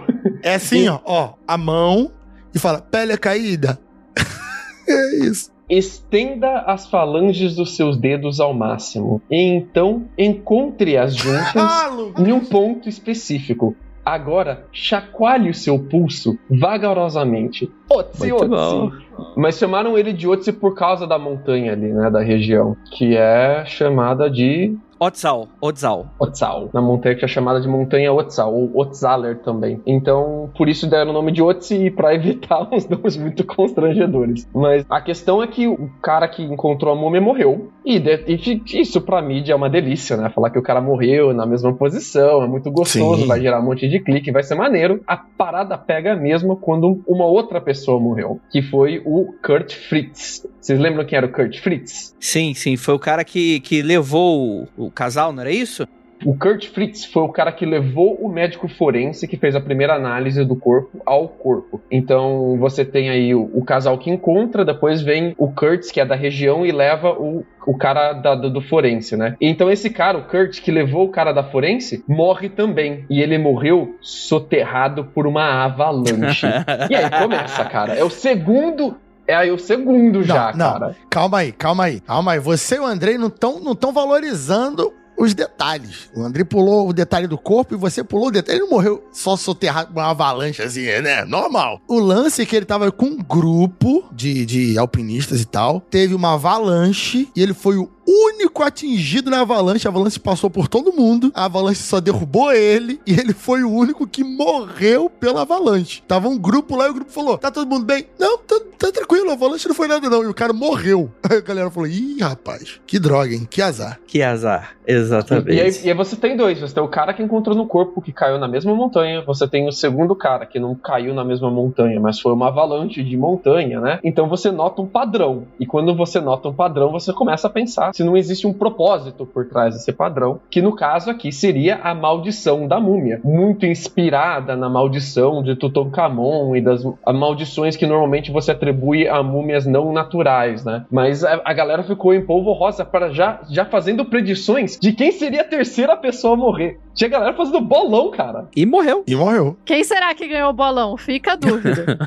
[SPEAKER 2] É assim, ó, ó, a mão e fala, pele caída. é isso.
[SPEAKER 4] Estenda as falanges dos seus dedos ao máximo. E então encontre-as juntas
[SPEAKER 2] Ah,
[SPEAKER 4] em um ponto específico. Agora, chacoalhe o seu pulso vagarosamente.
[SPEAKER 1] Muito
[SPEAKER 4] Otzi.
[SPEAKER 1] bom.
[SPEAKER 4] Mas chamaram ele de Otzi por causa da montanha ali, né, da região, que é chamada de
[SPEAKER 1] Otzal, Otzal.
[SPEAKER 4] Otzal. Na montanha que é chamada de Montanha Otzal, ou Otzaler também. Então, por isso deram o nome de Otzi pra evitar uns nomes muito constrangedores. Mas a questão é que o cara que encontrou a múmia morreu. E, de- e isso pra mídia é uma delícia, né? Falar que o cara morreu na mesma posição, é muito gostoso,
[SPEAKER 2] Sim.
[SPEAKER 4] vai gerar um monte de clique, vai ser maneiro. A parada pega mesmo quando uma outra pessoa morreu, que foi o Kurt Fritz. Vocês lembram quem era o Kurt Fritz?
[SPEAKER 1] Sim, sim, foi o cara que, que levou o, o casal, não era isso?
[SPEAKER 4] O Kurt Fritz foi o cara que levou o médico forense que fez a primeira análise do corpo ao corpo. Então você tem aí o, o casal que encontra, depois vem o Kurtz, que é da região, e leva o, o cara da- do, do forense, né? Então esse cara, o Kurt, que levou o cara da forense, morre também. E ele morreu soterrado por uma avalanche. e aí começa, cara. É o segundo. É aí o segundo já,
[SPEAKER 2] não,
[SPEAKER 4] cara.
[SPEAKER 2] calma aí, calma aí, calma aí. Você e o Andrei não estão não tão valorizando os detalhes. O Andrei pulou o detalhe do corpo e você pulou o detalhe. Ele não morreu só soterrado com uma avalanche assim, né? Normal. O lance é que ele tava com um grupo de, de alpinistas e tal. Teve uma avalanche e ele foi o único atingido na avalanche. A avalanche passou por todo mundo. A avalanche só derrubou ele e ele foi o único que morreu pela avalanche. Tava um grupo lá e o grupo falou: Tá todo mundo bem? Não, tá, tá tranquilo, a avalanche não foi nada não. E o cara morreu. Aí a galera falou: Ih, rapaz, que droga, hein? Que azar.
[SPEAKER 1] Que azar,
[SPEAKER 4] E aí,
[SPEAKER 1] exatamente.
[SPEAKER 4] e aí você tem dois, você tem o cara que encontrou no corpo, que caiu na mesma montanha, você tem o segundo cara que não caiu na mesma montanha, mas foi uma avalanche de montanha, né? Então você nota um padrão. E quando você nota um padrão, você começa a pensar se não existe um propósito por trás desse padrão, que no caso aqui seria a maldição da múmia, muito inspirada na maldição de Tutankhamon e das maldições que normalmente você atribui a múmias não naturais, né? Mas a, a galera ficou em polvo rosa para já, já fazendo predições de quem seria a terceira pessoa a morrer. Tinha galera fazendo bolão, cara.
[SPEAKER 1] E morreu.
[SPEAKER 2] E morreu.
[SPEAKER 3] Quem será que ganhou o bolão? Fica a dúvida.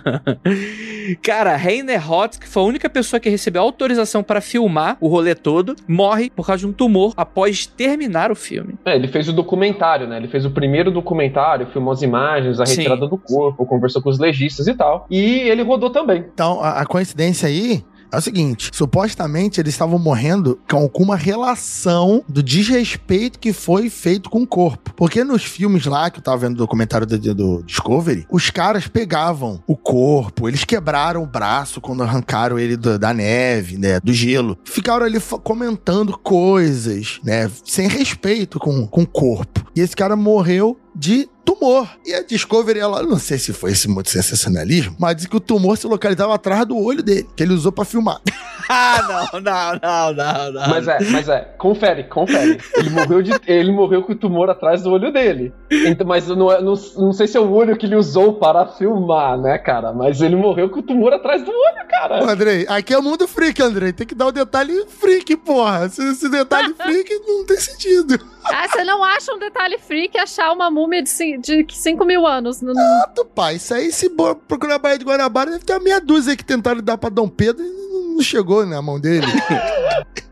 [SPEAKER 1] Cara, Heiner Hotz, que foi a única pessoa que recebeu autorização para filmar o rolê todo, morre por causa de um tumor após terminar o filme.
[SPEAKER 4] É, ele fez o documentário, né? Ele fez o primeiro documentário, filmou as imagens, a
[SPEAKER 1] Sim.
[SPEAKER 4] retirada do corpo, conversou com os legistas e tal. E ele rodou também.
[SPEAKER 2] Então, a, a coincidência aí é o seguinte: supostamente eles estavam morrendo com alguma relação do desrespeito que foi feito com o corpo. Porque nos filmes lá, que eu tava vendo o documentário do, do Discovery, os caras pegavam o corpo, eles quebraram o braço quando arrancaram ele do- da neve, né? Do gelo. Ficaram ali comentando coisas, né? Sem respeito com, com o corpo. E esse cara morreu de tumor. E a Discovery, ela, não sei se foi esse muito sensacionalismo, mas disse que o tumor se localizava atrás do olho dele, que ele usou pra filmar.
[SPEAKER 1] Ah, não, não, não, não, não.
[SPEAKER 4] Mas é, mas é, confere, confere. Ele morreu, de, ele morreu com o tumor atrás do olho dele. Então, mas não, é- não, não sei se é o olho que ele usou para filmar, né, cara? Mas ele morreu com o tumor atrás do olho,
[SPEAKER 2] Ô,
[SPEAKER 4] cara.
[SPEAKER 2] Andrei, aqui é o mundo freak, Andrei. Tem que dar o detalhe freak, porra. Se esse detalhe freak não tem sentido.
[SPEAKER 3] Ah, você não acha um detalhe freak achar uma múmia de 5 mil anos? Não-
[SPEAKER 2] Tato, pai. Isso aí, se procurar a Baía de Guanabara, deve ter uma meia dúzia aí que tentaram dar pra Dom Pedro e não não chegou na mão dele.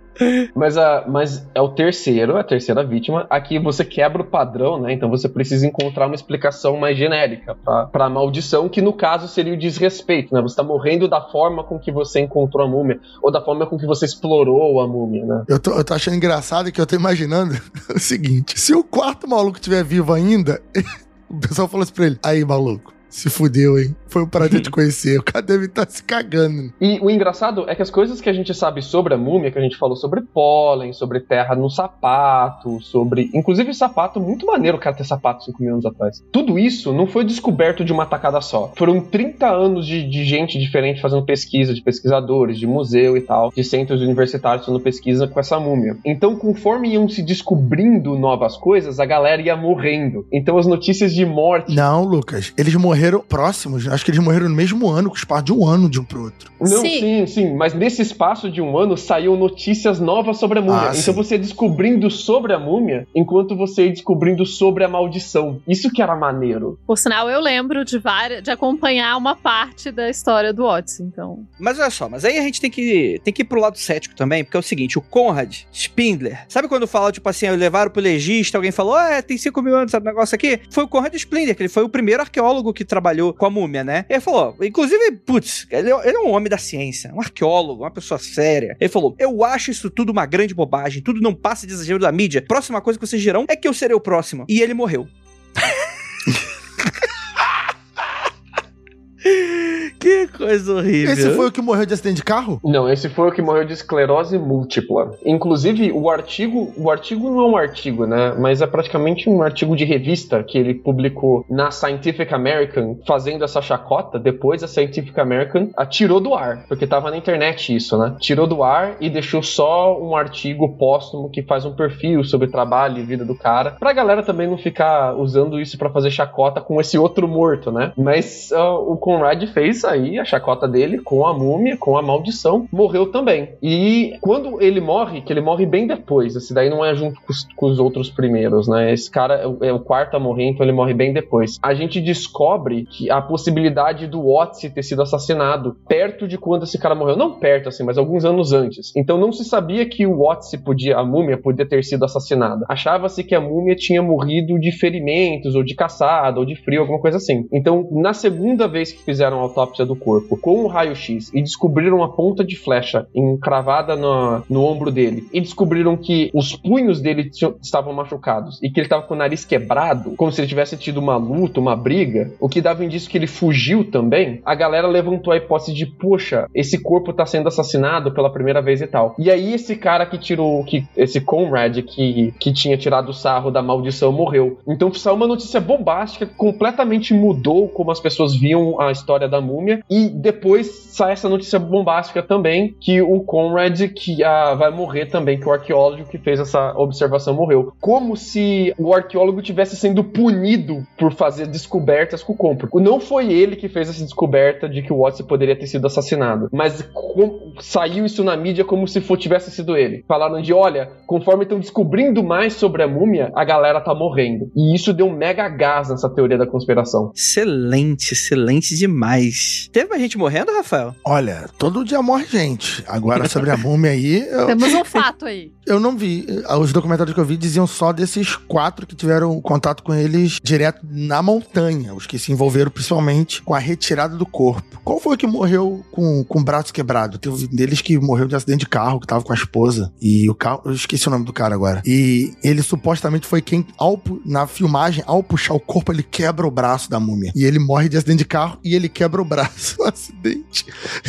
[SPEAKER 4] Mas, a, mas é o terceiro, a terceira vítima. Aqui você quebra o padrão, né? Então você precisa encontrar uma explicação mais genérica pra, pra maldição, que no caso seria o desrespeito, né? Você tá morrendo da forma com que você encontrou a múmia, ou da forma com que você explorou a múmia, né?
[SPEAKER 2] Eu tô, eu tô achando engraçado que eu tô imaginando o seguinte: se o quarto maluco estiver vivo ainda, o pessoal falou assim pra ele: aí, maluco, se fudeu, hein? Foi um prazer te conhecer. O cara deve estar se cagando.
[SPEAKER 4] E o engraçado é que as coisas que a gente sabe sobre a múmia, que a gente falou sobre pólen, sobre terra no sapato, sobre. Inclusive, sapato, muito maneiro o cara ter sapato 5 mil anos atrás. Tudo isso não foi descoberto de uma tacada só. Foram 30 anos de, de gente diferente fazendo pesquisa, de pesquisadores, de museu e tal, de centros universitários fazendo pesquisa com essa múmia. Então, conforme iam se descobrindo novas coisas, a galera ia morrendo. Então, as notícias de morte.
[SPEAKER 2] Não, Lucas, eles morreram próximos. Acho que eles morreram no mesmo ano, com espaço de um ano de um pro outro.
[SPEAKER 4] Não,
[SPEAKER 3] Sim.
[SPEAKER 4] sim. sim, mas nesse espaço de um ano saíam notícias novas sobre a múmia.
[SPEAKER 2] Ah,
[SPEAKER 4] então
[SPEAKER 2] sim.
[SPEAKER 4] você descobrindo sobre a múmia, enquanto você ia descobrindo sobre a maldição. Isso que era maneiro.
[SPEAKER 3] Por sinal, eu lembro de, várias, de acompanhar uma parte da história do Odyssey, então...
[SPEAKER 1] Mas olha só, mas aí a gente tem que, tem que ir pro lado cético também, porque é o seguinte, o Conrad Spindler, sabe quando fala, tipo assim, levaram pro legista, alguém falou, ah, tem 5 mil anos, sabe o negócio aqui? Foi o Conrad Spindler, que ele foi o primeiro arqueólogo que trabalhou com a múmia, né? Ele falou, inclusive, putz, ele, é- ele é um homem da ciência, um arqueólogo, uma pessoa séria. Ele falou, eu acho isso tudo uma grande bobagem, tudo não passa de exagero da mídia. Próxima coisa que vocês dirão é que eu serei o próximo. E ele morreu. que coisa horrível.
[SPEAKER 2] Esse foi o que morreu de acidente de carro?
[SPEAKER 4] Não, esse foi o que morreu de esclerose múltipla. Inclusive, o artigo, o artigo não é um artigo, né? Mas é praticamente um artigo de revista que ele publicou na Scientific American, fazendo essa chacota. Depois a Scientific American a tirou do ar, porque tava na internet isso, né? Tirou do ar e deixou só um artigo póstumo que faz um perfil sobre trabalho e vida do cara, pra galera também não ficar usando isso pra fazer chacota com esse outro morto, né? Mas ah, o Conrad fez aí a chacota dele com a múmia, com a maldição, morreu também. E quando ele morre, que ele morre bem depois, esse daí não é junto com os, com os outros primeiros, né? Esse cara é o, é o quarto a morrer, então ele morre bem depois. A gente descobre que a possibilidade do Otzi ter sido assassinado perto de quando esse cara morreu. Não perto, assim, mas alguns anos antes. Então não se sabia que o Otzi podia, a múmia podia ter sido assassinada. Achava-se que a múmia tinha morrido de ferimentos, ou de caçada, ou de frio, alguma coisa assim. Então, na segunda vez que fizeram a autópsia do corpo com o raio-x e descobriram uma ponta de flecha encravada no, no ombro dele, e descobriram que os punhos dele estavam machucados e que ele estava com o nariz quebrado, como se ele tivesse tido uma luta, uma briga, o que dava indício que ele fugiu também, a galera levantou a hipótese de, poxa, esse corpo tá sendo assassinado pela primeira vez e tal. E aí esse cara que tirou, que esse Conrad que, que tinha tirado o sarro da maldição morreu. Então saiu uma notícia bombástica que completamente mudou como as pessoas viam a história da múmia e depois sai essa notícia bombástica também que o Conrad que ah, vai morrer também, que o arqueólogo que fez essa observação morreu. Como se o arqueólogo tivesse sendo punido por fazer descobertas com o corpo. Não foi ele que fez essa descoberta de que o Watson poderia ter sido assassinado, mas com- saiu isso na mídia como se for, tivesse sido ele. Falaram de, olha, conforme estão descobrindo mais sobre a múmia, a galera tá morrendo. E isso deu um mega gás nessa teoria da conspiração.
[SPEAKER 1] Excelente, excelente demais. Teve mais gente morrendo, Rafael?
[SPEAKER 2] Olha, todo dia morre gente. Agora, sobre a múmia aí, eu,
[SPEAKER 3] Temos um fato aí.
[SPEAKER 2] eu não vi. Os documentários que eu vi diziam só desses quatro que tiveram contato com eles direto na montanha. Os que se envolveram principalmente com a retirada do corpo. Qual foi que morreu com, com o braço quebrado? Teve um deles que morreu de acidente de carro, que tava com a esposa. E o carro. Eu esqueci o nome do cara agora. E ele supostamente foi quem, ao, na filmagem, ao puxar o corpo, ele quebra o braço da múmia. E ele morre de acidente de carro e ele quebra o braço no acidente.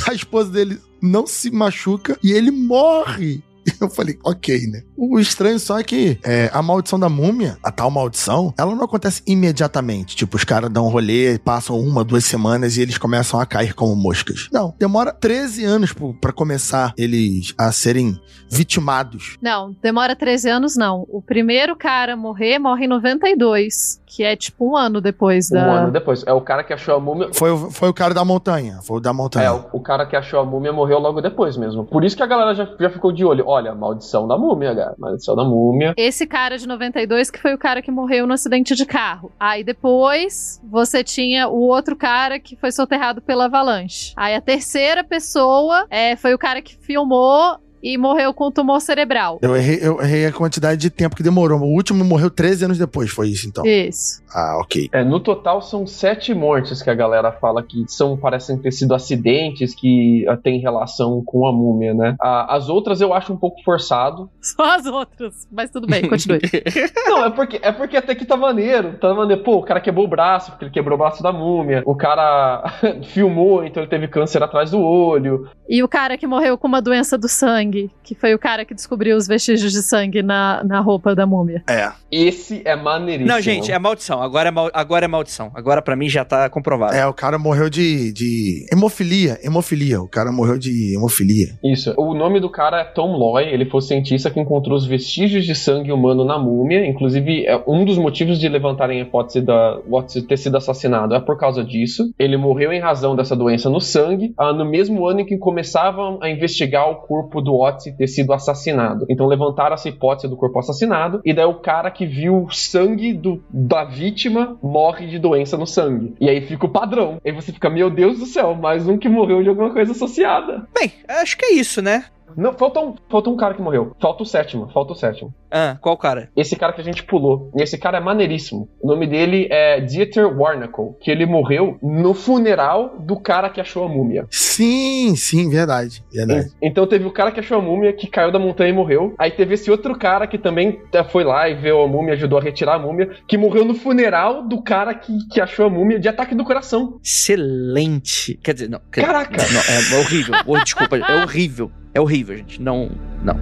[SPEAKER 2] A esposa dele não se machuca e ele morre. Eu falei, ok, né? O estranho só é que é, a maldição da múmia, a tal maldição, ela não acontece imediatamente. Tipo, os caras dão um rolê, passam uma, duas semanas e eles começam a cair como moscas. Não, demora 13 anos pra começar eles a serem vitimados.
[SPEAKER 3] Não, demora 13 anos, não. O primeiro cara a morrer morre em 92, que é tipo um ano depois
[SPEAKER 4] Um
[SPEAKER 3] da.
[SPEAKER 4] ano depois. É o cara que achou a múmia.
[SPEAKER 2] Foi, o- foi o cara da montanha. Foi o da montanha.
[SPEAKER 4] É, o, o cara que achou a múmia morreu logo depois mesmo. Por isso que a galera já, já ficou de olho. Olha, maldição da múmia, cara. Maldição da múmia.
[SPEAKER 3] Esse cara de 92 que foi o cara que morreu no acidente de carro. Aí depois você tinha o outro cara que foi soterrado pela avalanche. Aí a terceira pessoa é, foi o cara que filmou e morreu com tumor cerebral.
[SPEAKER 2] Eu errei, eu errei a quantidade de tempo que demorou. O último morreu 13 anos depois, foi isso então.
[SPEAKER 3] Isso.
[SPEAKER 2] Ah, ok.
[SPEAKER 4] É, no total são sete mortes que a galera fala que são parecem ter sido acidentes que ah, têm relação com a múmia, né? Ah, as outras eu acho um pouco forçado.
[SPEAKER 3] Só as outras. Mas tudo bem, continue.
[SPEAKER 4] Não, é porque, é porque até que tá maneiro. Tá maneiro. Pô, o cara quebrou o braço, porque ele quebrou o braço da múmia. O cara filmou, então ele teve câncer atrás do olho.
[SPEAKER 3] E o cara que morreu com uma doença do sangue, que foi o cara que descobriu os vestígios de sangue na, na roupa da múmia.
[SPEAKER 2] É.
[SPEAKER 4] Esse é maneiríssimo.
[SPEAKER 1] Não, gente, é maldição. Agora é, mal- agora é maldição. Agora pra mim já tá comprovado.
[SPEAKER 2] É, o cara morreu de, de hemofilia. Hemofilia. O cara morreu de hemofilia.
[SPEAKER 4] Isso. O nome do cara é Tom Loy. Ele foi o cientista que encontrou os vestígios de sangue humano na múmia. Inclusive, é um dos motivos de levantarem a hipótese da Watson ter sido assassinado é por causa disso. Ele morreu em razão dessa doença no sangue, ah, no mesmo ano em que começavam a investigar o corpo do Watson ter sido assassinado. Então levantaram essa hipótese do corpo assassinado, e daí o cara que viu o sangue do, da vítima morre de doença no sangue. E aí fica o padrão. Aí você fica, meu Deus do céu, mais um que morreu de alguma coisa associada.
[SPEAKER 1] Bem, acho que é isso, né?
[SPEAKER 4] Não, falta um, falta um cara que morreu. Falta o sétimo, falta o sétimo.
[SPEAKER 1] Ah, qual cara?
[SPEAKER 4] Esse cara que a gente pulou. E esse cara é maneiríssimo. O nome dele é Dieter Warnacle, que ele morreu no funeral do cara que achou a múmia.
[SPEAKER 2] Sim, sim, verdade. Verdade.
[SPEAKER 4] Então teve o cara que achou a múmia, que caiu da montanha e morreu. Aí teve esse outro cara que também eh, foi lá e viu a múmia, ajudou a retirar a múmia, que morreu no funeral do cara que, que achou a múmia de ataque do coração.
[SPEAKER 1] Excelente. Quer dizer, não. quer-
[SPEAKER 4] Caraca!
[SPEAKER 1] Não, é horrível. Desculpa, é horrível. É horrível, gente. Não, não.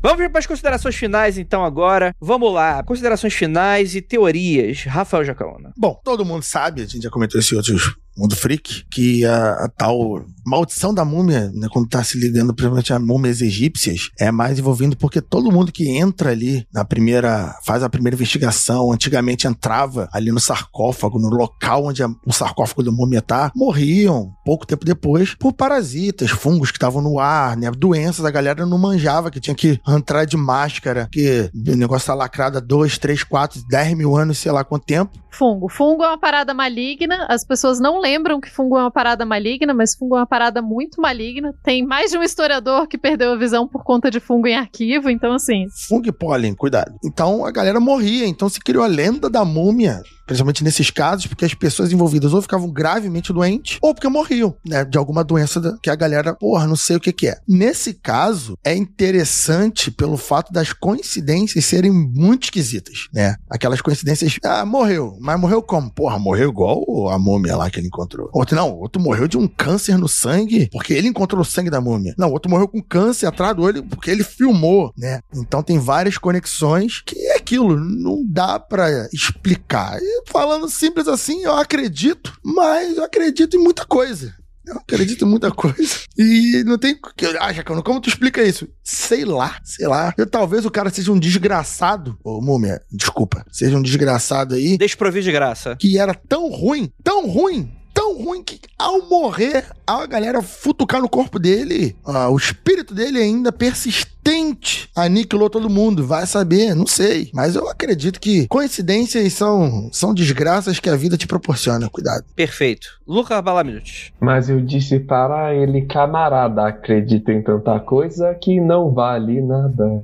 [SPEAKER 1] Vamos vir para as considerações finais, então, agora. Vamos lá. Considerações finais e teorias. Rafael Jacaona.
[SPEAKER 2] Bom, todo mundo sabe, a gente já comentou isso em outros Mundo Freak, que a, a tal maldição da múmia, né, quando tá se lidando principalmente a múmias egípcias, é mais envolvendo porque todo mundo que entra ali na primeira, faz a primeira investigação, antigamente entrava ali no sarcófago, no local onde a- o sarcófago da múmia tá, morriam pouco tempo depois por parasitas, fungos que estavam no ar, né, doenças, a galera não manjava que tinha que entrar de máscara, que o negócio tá lacrado há dois, três, quatro, dez mil anos, sei lá quanto tempo,
[SPEAKER 3] Fungo. Fungo é uma parada maligna. As pessoas não lembram que fungo é uma parada maligna, mas fungo é uma parada muito maligna. Tem mais de um historiador que perdeu a visão por conta de fungo em arquivo, então assim.
[SPEAKER 2] fungo e pólen, cuidado. Então a galera morria, então se criou a lenda da múmia, principalmente nesses casos, porque as pessoas envolvidas ou ficavam gravemente doentes, ou porque morriam, né, de alguma doença que a galera, porra, não sei o que que é. Nesse caso, é interessante pelo fato das coincidências serem muito esquisitas, né? Aquelas coincidências, ah, morreu, mas morreu como? Porra, morreu igual a múmia lá que ele encontrou. Outro não, outro morreu de um câncer no sangue, porque ele encontrou o sangue da múmia. Não, outro morreu com câncer atrás do olho, porque ele filmou, né? Então tem várias conexões que é aquilo, não dá pra explicar. Falando simples assim, eu acredito, mas eu acredito em muita coisa. Eu acredito em muita coisa. E não tem. Ah, Jacano, como tu explica isso? Sei lá, sei lá. Eu, talvez o cara seja um desgraçado. Ô, Múmia, desculpa. Seja um desgraçado aí.
[SPEAKER 1] Desprovido de graça.
[SPEAKER 2] Que era tão ruim, tão ruim, tão ruim que ao morrer, a galera futucar no corpo dele, ah, o espírito dele ainda persistente aniquilou todo mundo. Vai saber, não sei. Mas eu acredito que coincidências são, são desgraças que a vida te proporciona. Cuidado.
[SPEAKER 1] Perfeito. Lucas Balaminuti.
[SPEAKER 4] Mas eu disse para ele, camarada, acredita em tanta coisa que não vale nada.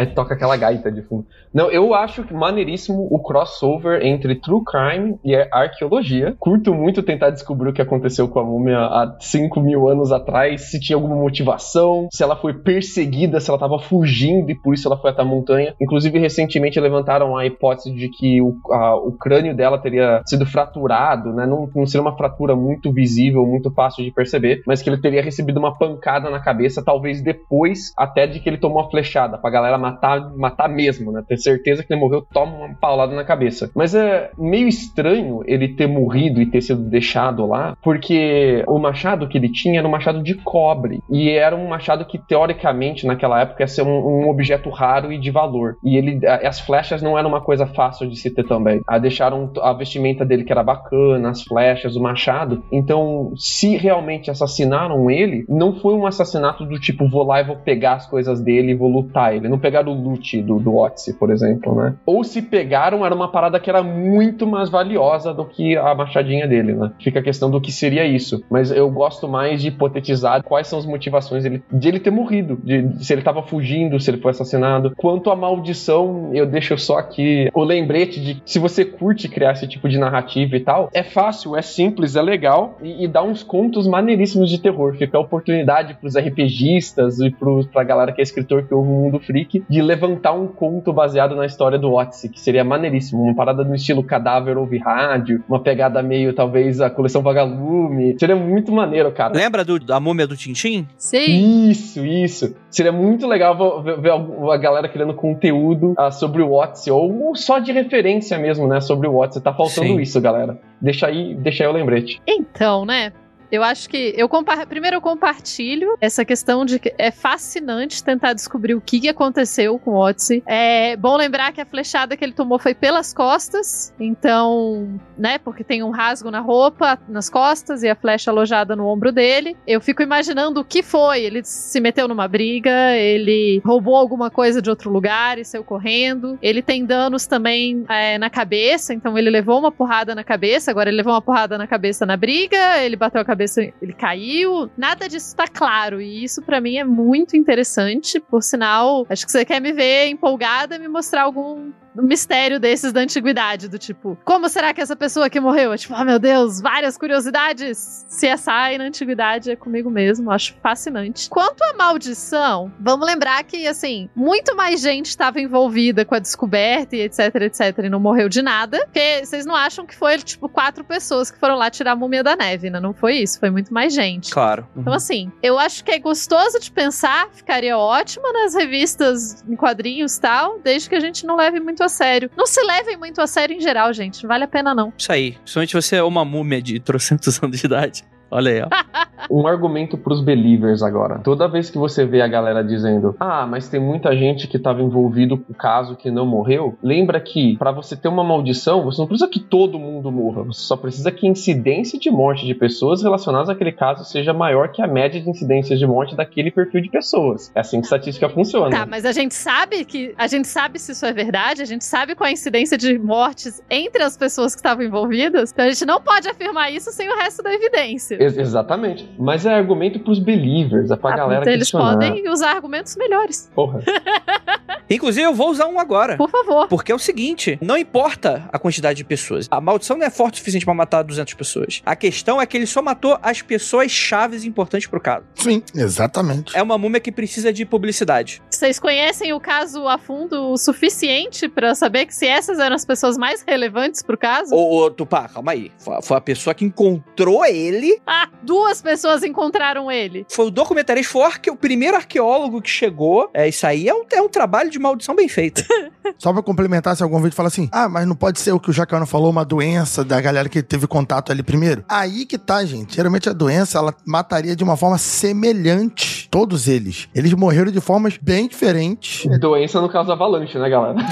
[SPEAKER 4] Aí toca aquela gaita de fundo. Não, eu acho maneiríssimo o crossover entre True Crime e arqueologia. Curto muito tentar descobrir o que aconteceu com a múmia há 5 mil anos atrás, se tinha alguma motivação, se ela foi perseguida, se ela estava fugindo e por isso ela foi até a montanha. Inclusive, recentemente levantaram a hipótese de que o, a, o crânio dela teria sido fraturado, né? Não, não seria uma fratura muito visível, muito fácil de perceber, mas que ele teria recebido uma pancada na cabeça, talvez depois até de que ele tomou a flechada, pra galera matar, matar mesmo, né? Ter certeza que ele morreu, toma uma paulada na cabeça. Mas é meio estranho ele ter morrido e ter sido deixado lá, porque o machado que ele tinha era um machado de cobre. E era um machado que, teoricamente, naquela época, ia ser um, um objeto raro e de valor. E ele, as flechas não eram uma coisa fácil de se ter também. Aí deixaram a vestimenta dele que era bacana, as flechas, o machado. Então, se realmente assassinaram ele, não foi um assassinato do tipo, vou lá e vou pegar as coisas dele e vou lutar ele. Não pegaram o loot do, do Otzi, por exemplo, né? Ou se pegaram, era uma parada que era muito mais valiosa do que a machadinha dele, né? Fica a questão do que seria isso. Mas eu gosto mais de hipotetizar quais são as motivações dele, de ele ter morrido, de, de se ele tava fugindo, se ele foi assassinado. Quanto à maldição, eu deixo só aqui o lembrete de se você curte criar esse tipo de narrativa e tal, é fácil, é simples, é legal e, e dá uns contos maneiríssimos de terror. Fica a oportunidade pros RPGistas e pro, pra galera que é escritor que ouve o Mundo Freak de levantar um conto baseado na história do Odyssey, que seria maneiríssimo. Uma parada no estilo cadáver ouve rádio, uma pegada meio, talvez, a coleção Vagalume. Seria muito maneiro, cara.
[SPEAKER 1] Lembra do, da múmia do Tintim?
[SPEAKER 3] Sim.
[SPEAKER 4] Isso, isso. Seria muito legal ver, ver a galera criando conteúdo uh, sobre o Odyssey, ou só de referência mesmo, né, sobre o Odyssey. Tá faltando
[SPEAKER 1] Sim.
[SPEAKER 4] isso, galera. Deixa aí, deixa aí o lembrete.
[SPEAKER 3] Então, né? Eu acho que eu compa- primeiro eu compartilho essa questão de que é fascinante tentar descobrir o que aconteceu com o Otzi. É bom lembrar que a flechada que ele tomou foi pelas costas, então, né, porque tem um rasgo na roupa, nas costas e a flecha alojada no ombro dele. Eu fico imaginando o que foi. Ele se meteu numa briga, ele roubou alguma coisa de outro lugar e saiu correndo. Ele tem danos também é, na cabeça, então ele levou uma porrada na cabeça. Agora ele levou uma porrada na cabeça na briga, ele bateu a cabeça, ele caiu. Nada disso tá claro. E isso pra mim é muito interessante. Por sinal, acho que você quer me ver empolgada me mostrar algum mistério desses da antiguidade, do tipo, como será que essa pessoa que morreu? É tipo, oh meu Deus, várias curiosidades. CSI na antiguidade é comigo mesmo, acho fascinante. Quanto à maldição, vamos lembrar que, assim, muito mais gente estava envolvida com a descoberta e etc, etc, e não morreu de nada, porque vocês não acham que foi, tipo, quatro pessoas que foram lá tirar a múmia da neve, né? Não foi isso, foi muito mais gente.
[SPEAKER 1] Claro.
[SPEAKER 3] Então, assim, eu acho que é gostoso de pensar, ficaria ótimo nas revistas em quadrinhos e tal, desde que a gente não leve muito a sério. Não se levem muito a sério em geral, gente. Não vale a pena, não.
[SPEAKER 1] Isso aí. Principalmente você é uma múmia de trocentos anos de idade. Olha aí, ó.
[SPEAKER 4] Um argumento pros believers agora. Toda vez que você vê a galera dizendo, ah, mas tem muita gente que estava envolvido com o caso que não morreu, lembra que para você ter uma maldição, você não precisa que todo mundo morra, você só precisa que a incidência de morte de pessoas relacionadas àquele caso seja maior que a média de incidências de morte daquele perfil de pessoas. É assim que a estatística funciona.
[SPEAKER 3] Tá, mas a gente sabe que. A gente sabe se isso é verdade, a gente sabe qual a incidência de mortes entre as pessoas que estavam envolvidas. Então a gente não pode afirmar isso sem o resto da evidência.
[SPEAKER 4] Ex- exatamente. Mas é argumento pros believers, é pra
[SPEAKER 3] Ah,
[SPEAKER 4] galera
[SPEAKER 3] então eles
[SPEAKER 4] questionar.
[SPEAKER 3] podem usar argumentos melhores.
[SPEAKER 4] Porra.
[SPEAKER 1] Inclusive, eu vou usar um agora.
[SPEAKER 3] Por favor.
[SPEAKER 1] Porque é o seguinte, não importa a quantidade de pessoas. A maldição não é forte o suficiente pra matar 200 pessoas. A questão é que ele só matou as pessoas chaves importantes pro caso.
[SPEAKER 2] Sim, exatamente.
[SPEAKER 1] É uma múmia que precisa de publicidade.
[SPEAKER 3] Vocês conhecem o caso a fundo o suficiente pra saber que se essas eram as pessoas mais relevantes pro caso?
[SPEAKER 1] Ô, ô, Tupá, calma aí. Foi, foi a pessoa que encontrou ele.
[SPEAKER 3] Ah, duas pessoas encontraram ele.
[SPEAKER 1] Foi o documentarista, foi o, arque- o primeiro arqueólogo que chegou. É, isso aí é um, é um trabalho de maldição bem feito.
[SPEAKER 2] Só pra complementar, se algum vídeo fala assim, ah, mas não pode ser o que o Jacano falou, uma doença da galera que teve contato ali primeiro. Aí que tá, gente. Geralmente a doença, ela mataria de uma forma semelhante todos eles. Eles morreram de formas bem diferente.
[SPEAKER 4] Doença no caso avalanche, né, galera?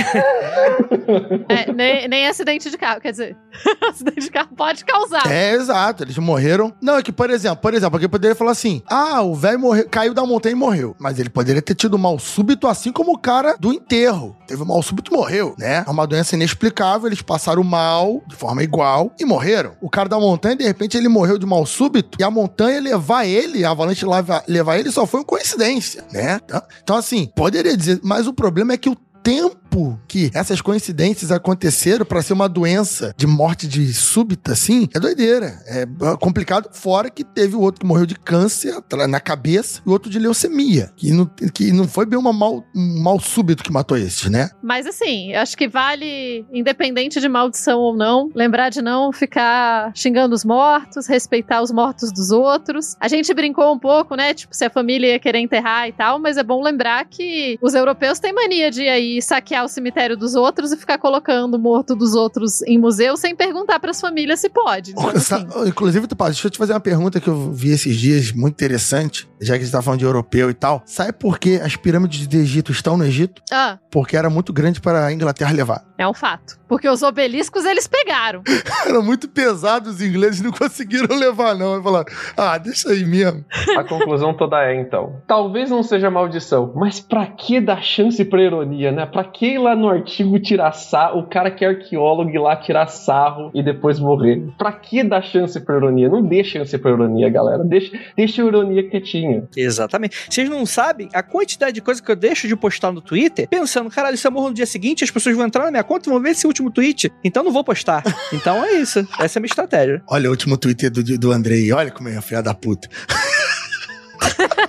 [SPEAKER 3] É, nem, nem acidente de carro, quer dizer, acidente de carro pode causar.
[SPEAKER 2] É, exato, eles morreram. Não, é que, por exemplo, por exemplo, alguém poderia falar assim: ah, o velho morreu, caiu da montanha e morreu. Mas ele poderia ter tido mal súbito, assim como o cara do enterro. Teve um mal súbito e morreu, né? É uma doença inexplicável, eles passaram mal de forma igual e morreram. O cara da montanha, de repente, ele morreu de mal súbito e a montanha levar ele, a avalanche leva- levar ele, só foi uma coincidência, né? Então, Então, assim, poderia dizer, mas o problema é que o tempo que essas coincidências aconteceram pra ser uma doença de morte de súbita, assim, é doideira. É complicado. Fora que teve o outro que morreu de câncer na cabeça e o outro de leucemia, que não, que não foi bem uma mal, um mal súbito que matou esses, né?
[SPEAKER 3] Mas assim, acho que vale, independente de maldição ou não, lembrar de não ficar xingando os mortos, respeitar os mortos dos outros. A gente brincou um pouco, né? Tipo, se a família ia querer enterrar e tal, mas é bom lembrar que os europeus têm mania de aí saquear o cemitério dos outros e ficar colocando o morto dos outros em museu sem perguntar pras famílias se pode. Então,
[SPEAKER 2] Sa-
[SPEAKER 3] assim,
[SPEAKER 2] Inclusive, Tupá, deixa eu te fazer uma pergunta que eu vi esses dias, muito interessante, já que a gente tá falando de europeu e tal. Sabe por que as pirâmides do Egito estão no Egito?
[SPEAKER 3] ah,
[SPEAKER 2] Porque era muito grande para a Inglaterra levar.
[SPEAKER 3] é um fato. Porque os obeliscos eles pegaram.
[SPEAKER 2] Era muito pesado, os ingleses não conseguiram levar, não. Aí falaram, ah, deixa aí mesmo.
[SPEAKER 4] A conclusão toda é, então. Talvez não seja maldição, mas pra que dar chance pra ironia, né? Pra que ir lá no artigo tirar sarro, o cara que é arqueólogo ir lá tirar sarro e depois morrer? Pra que dar chance pra ironia? Não dê chance pra ironia, galera. Deixa, deixa a ironia quietinha.
[SPEAKER 1] Exatamente. Vocês não sabem a quantidade de coisa que eu deixo de postar no Twitter, pensando, caralho, se eu morro no dia seguinte, as pessoas vão entrar na minha conta e vão ver esse último tweet. Então não vou postar. Então é isso. Essa é a minha estratégia.
[SPEAKER 2] Olha o último Twitter do, do Andrei, olha como é filha da puta.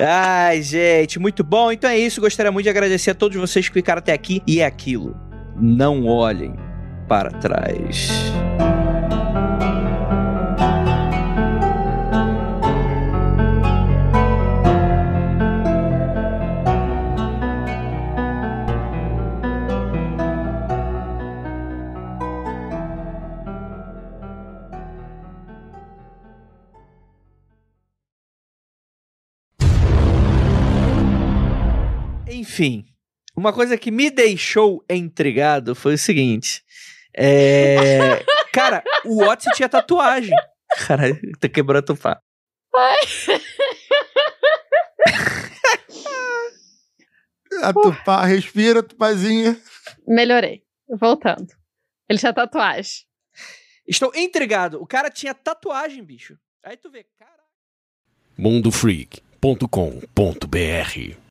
[SPEAKER 1] Ai, gente, muito bom. Então é isso. Gostaria muito de agradecer a todos vocês que ficaram até aqui. E é aquilo. Não olhem para trás. Enfim, uma coisa que me deixou intrigado foi o seguinte. É... Cara, o Odyssey tinha tatuagem. Caralho, tá quebrando o pá.
[SPEAKER 2] A Tupá, respira, Tupazinha.
[SPEAKER 3] Melhorei. Voltando. Ele tinha tatuagem.
[SPEAKER 1] Estou intrigado. O cara tinha tatuagem, bicho. Aí tu vê, cara.
[SPEAKER 5] mundofreak.com.br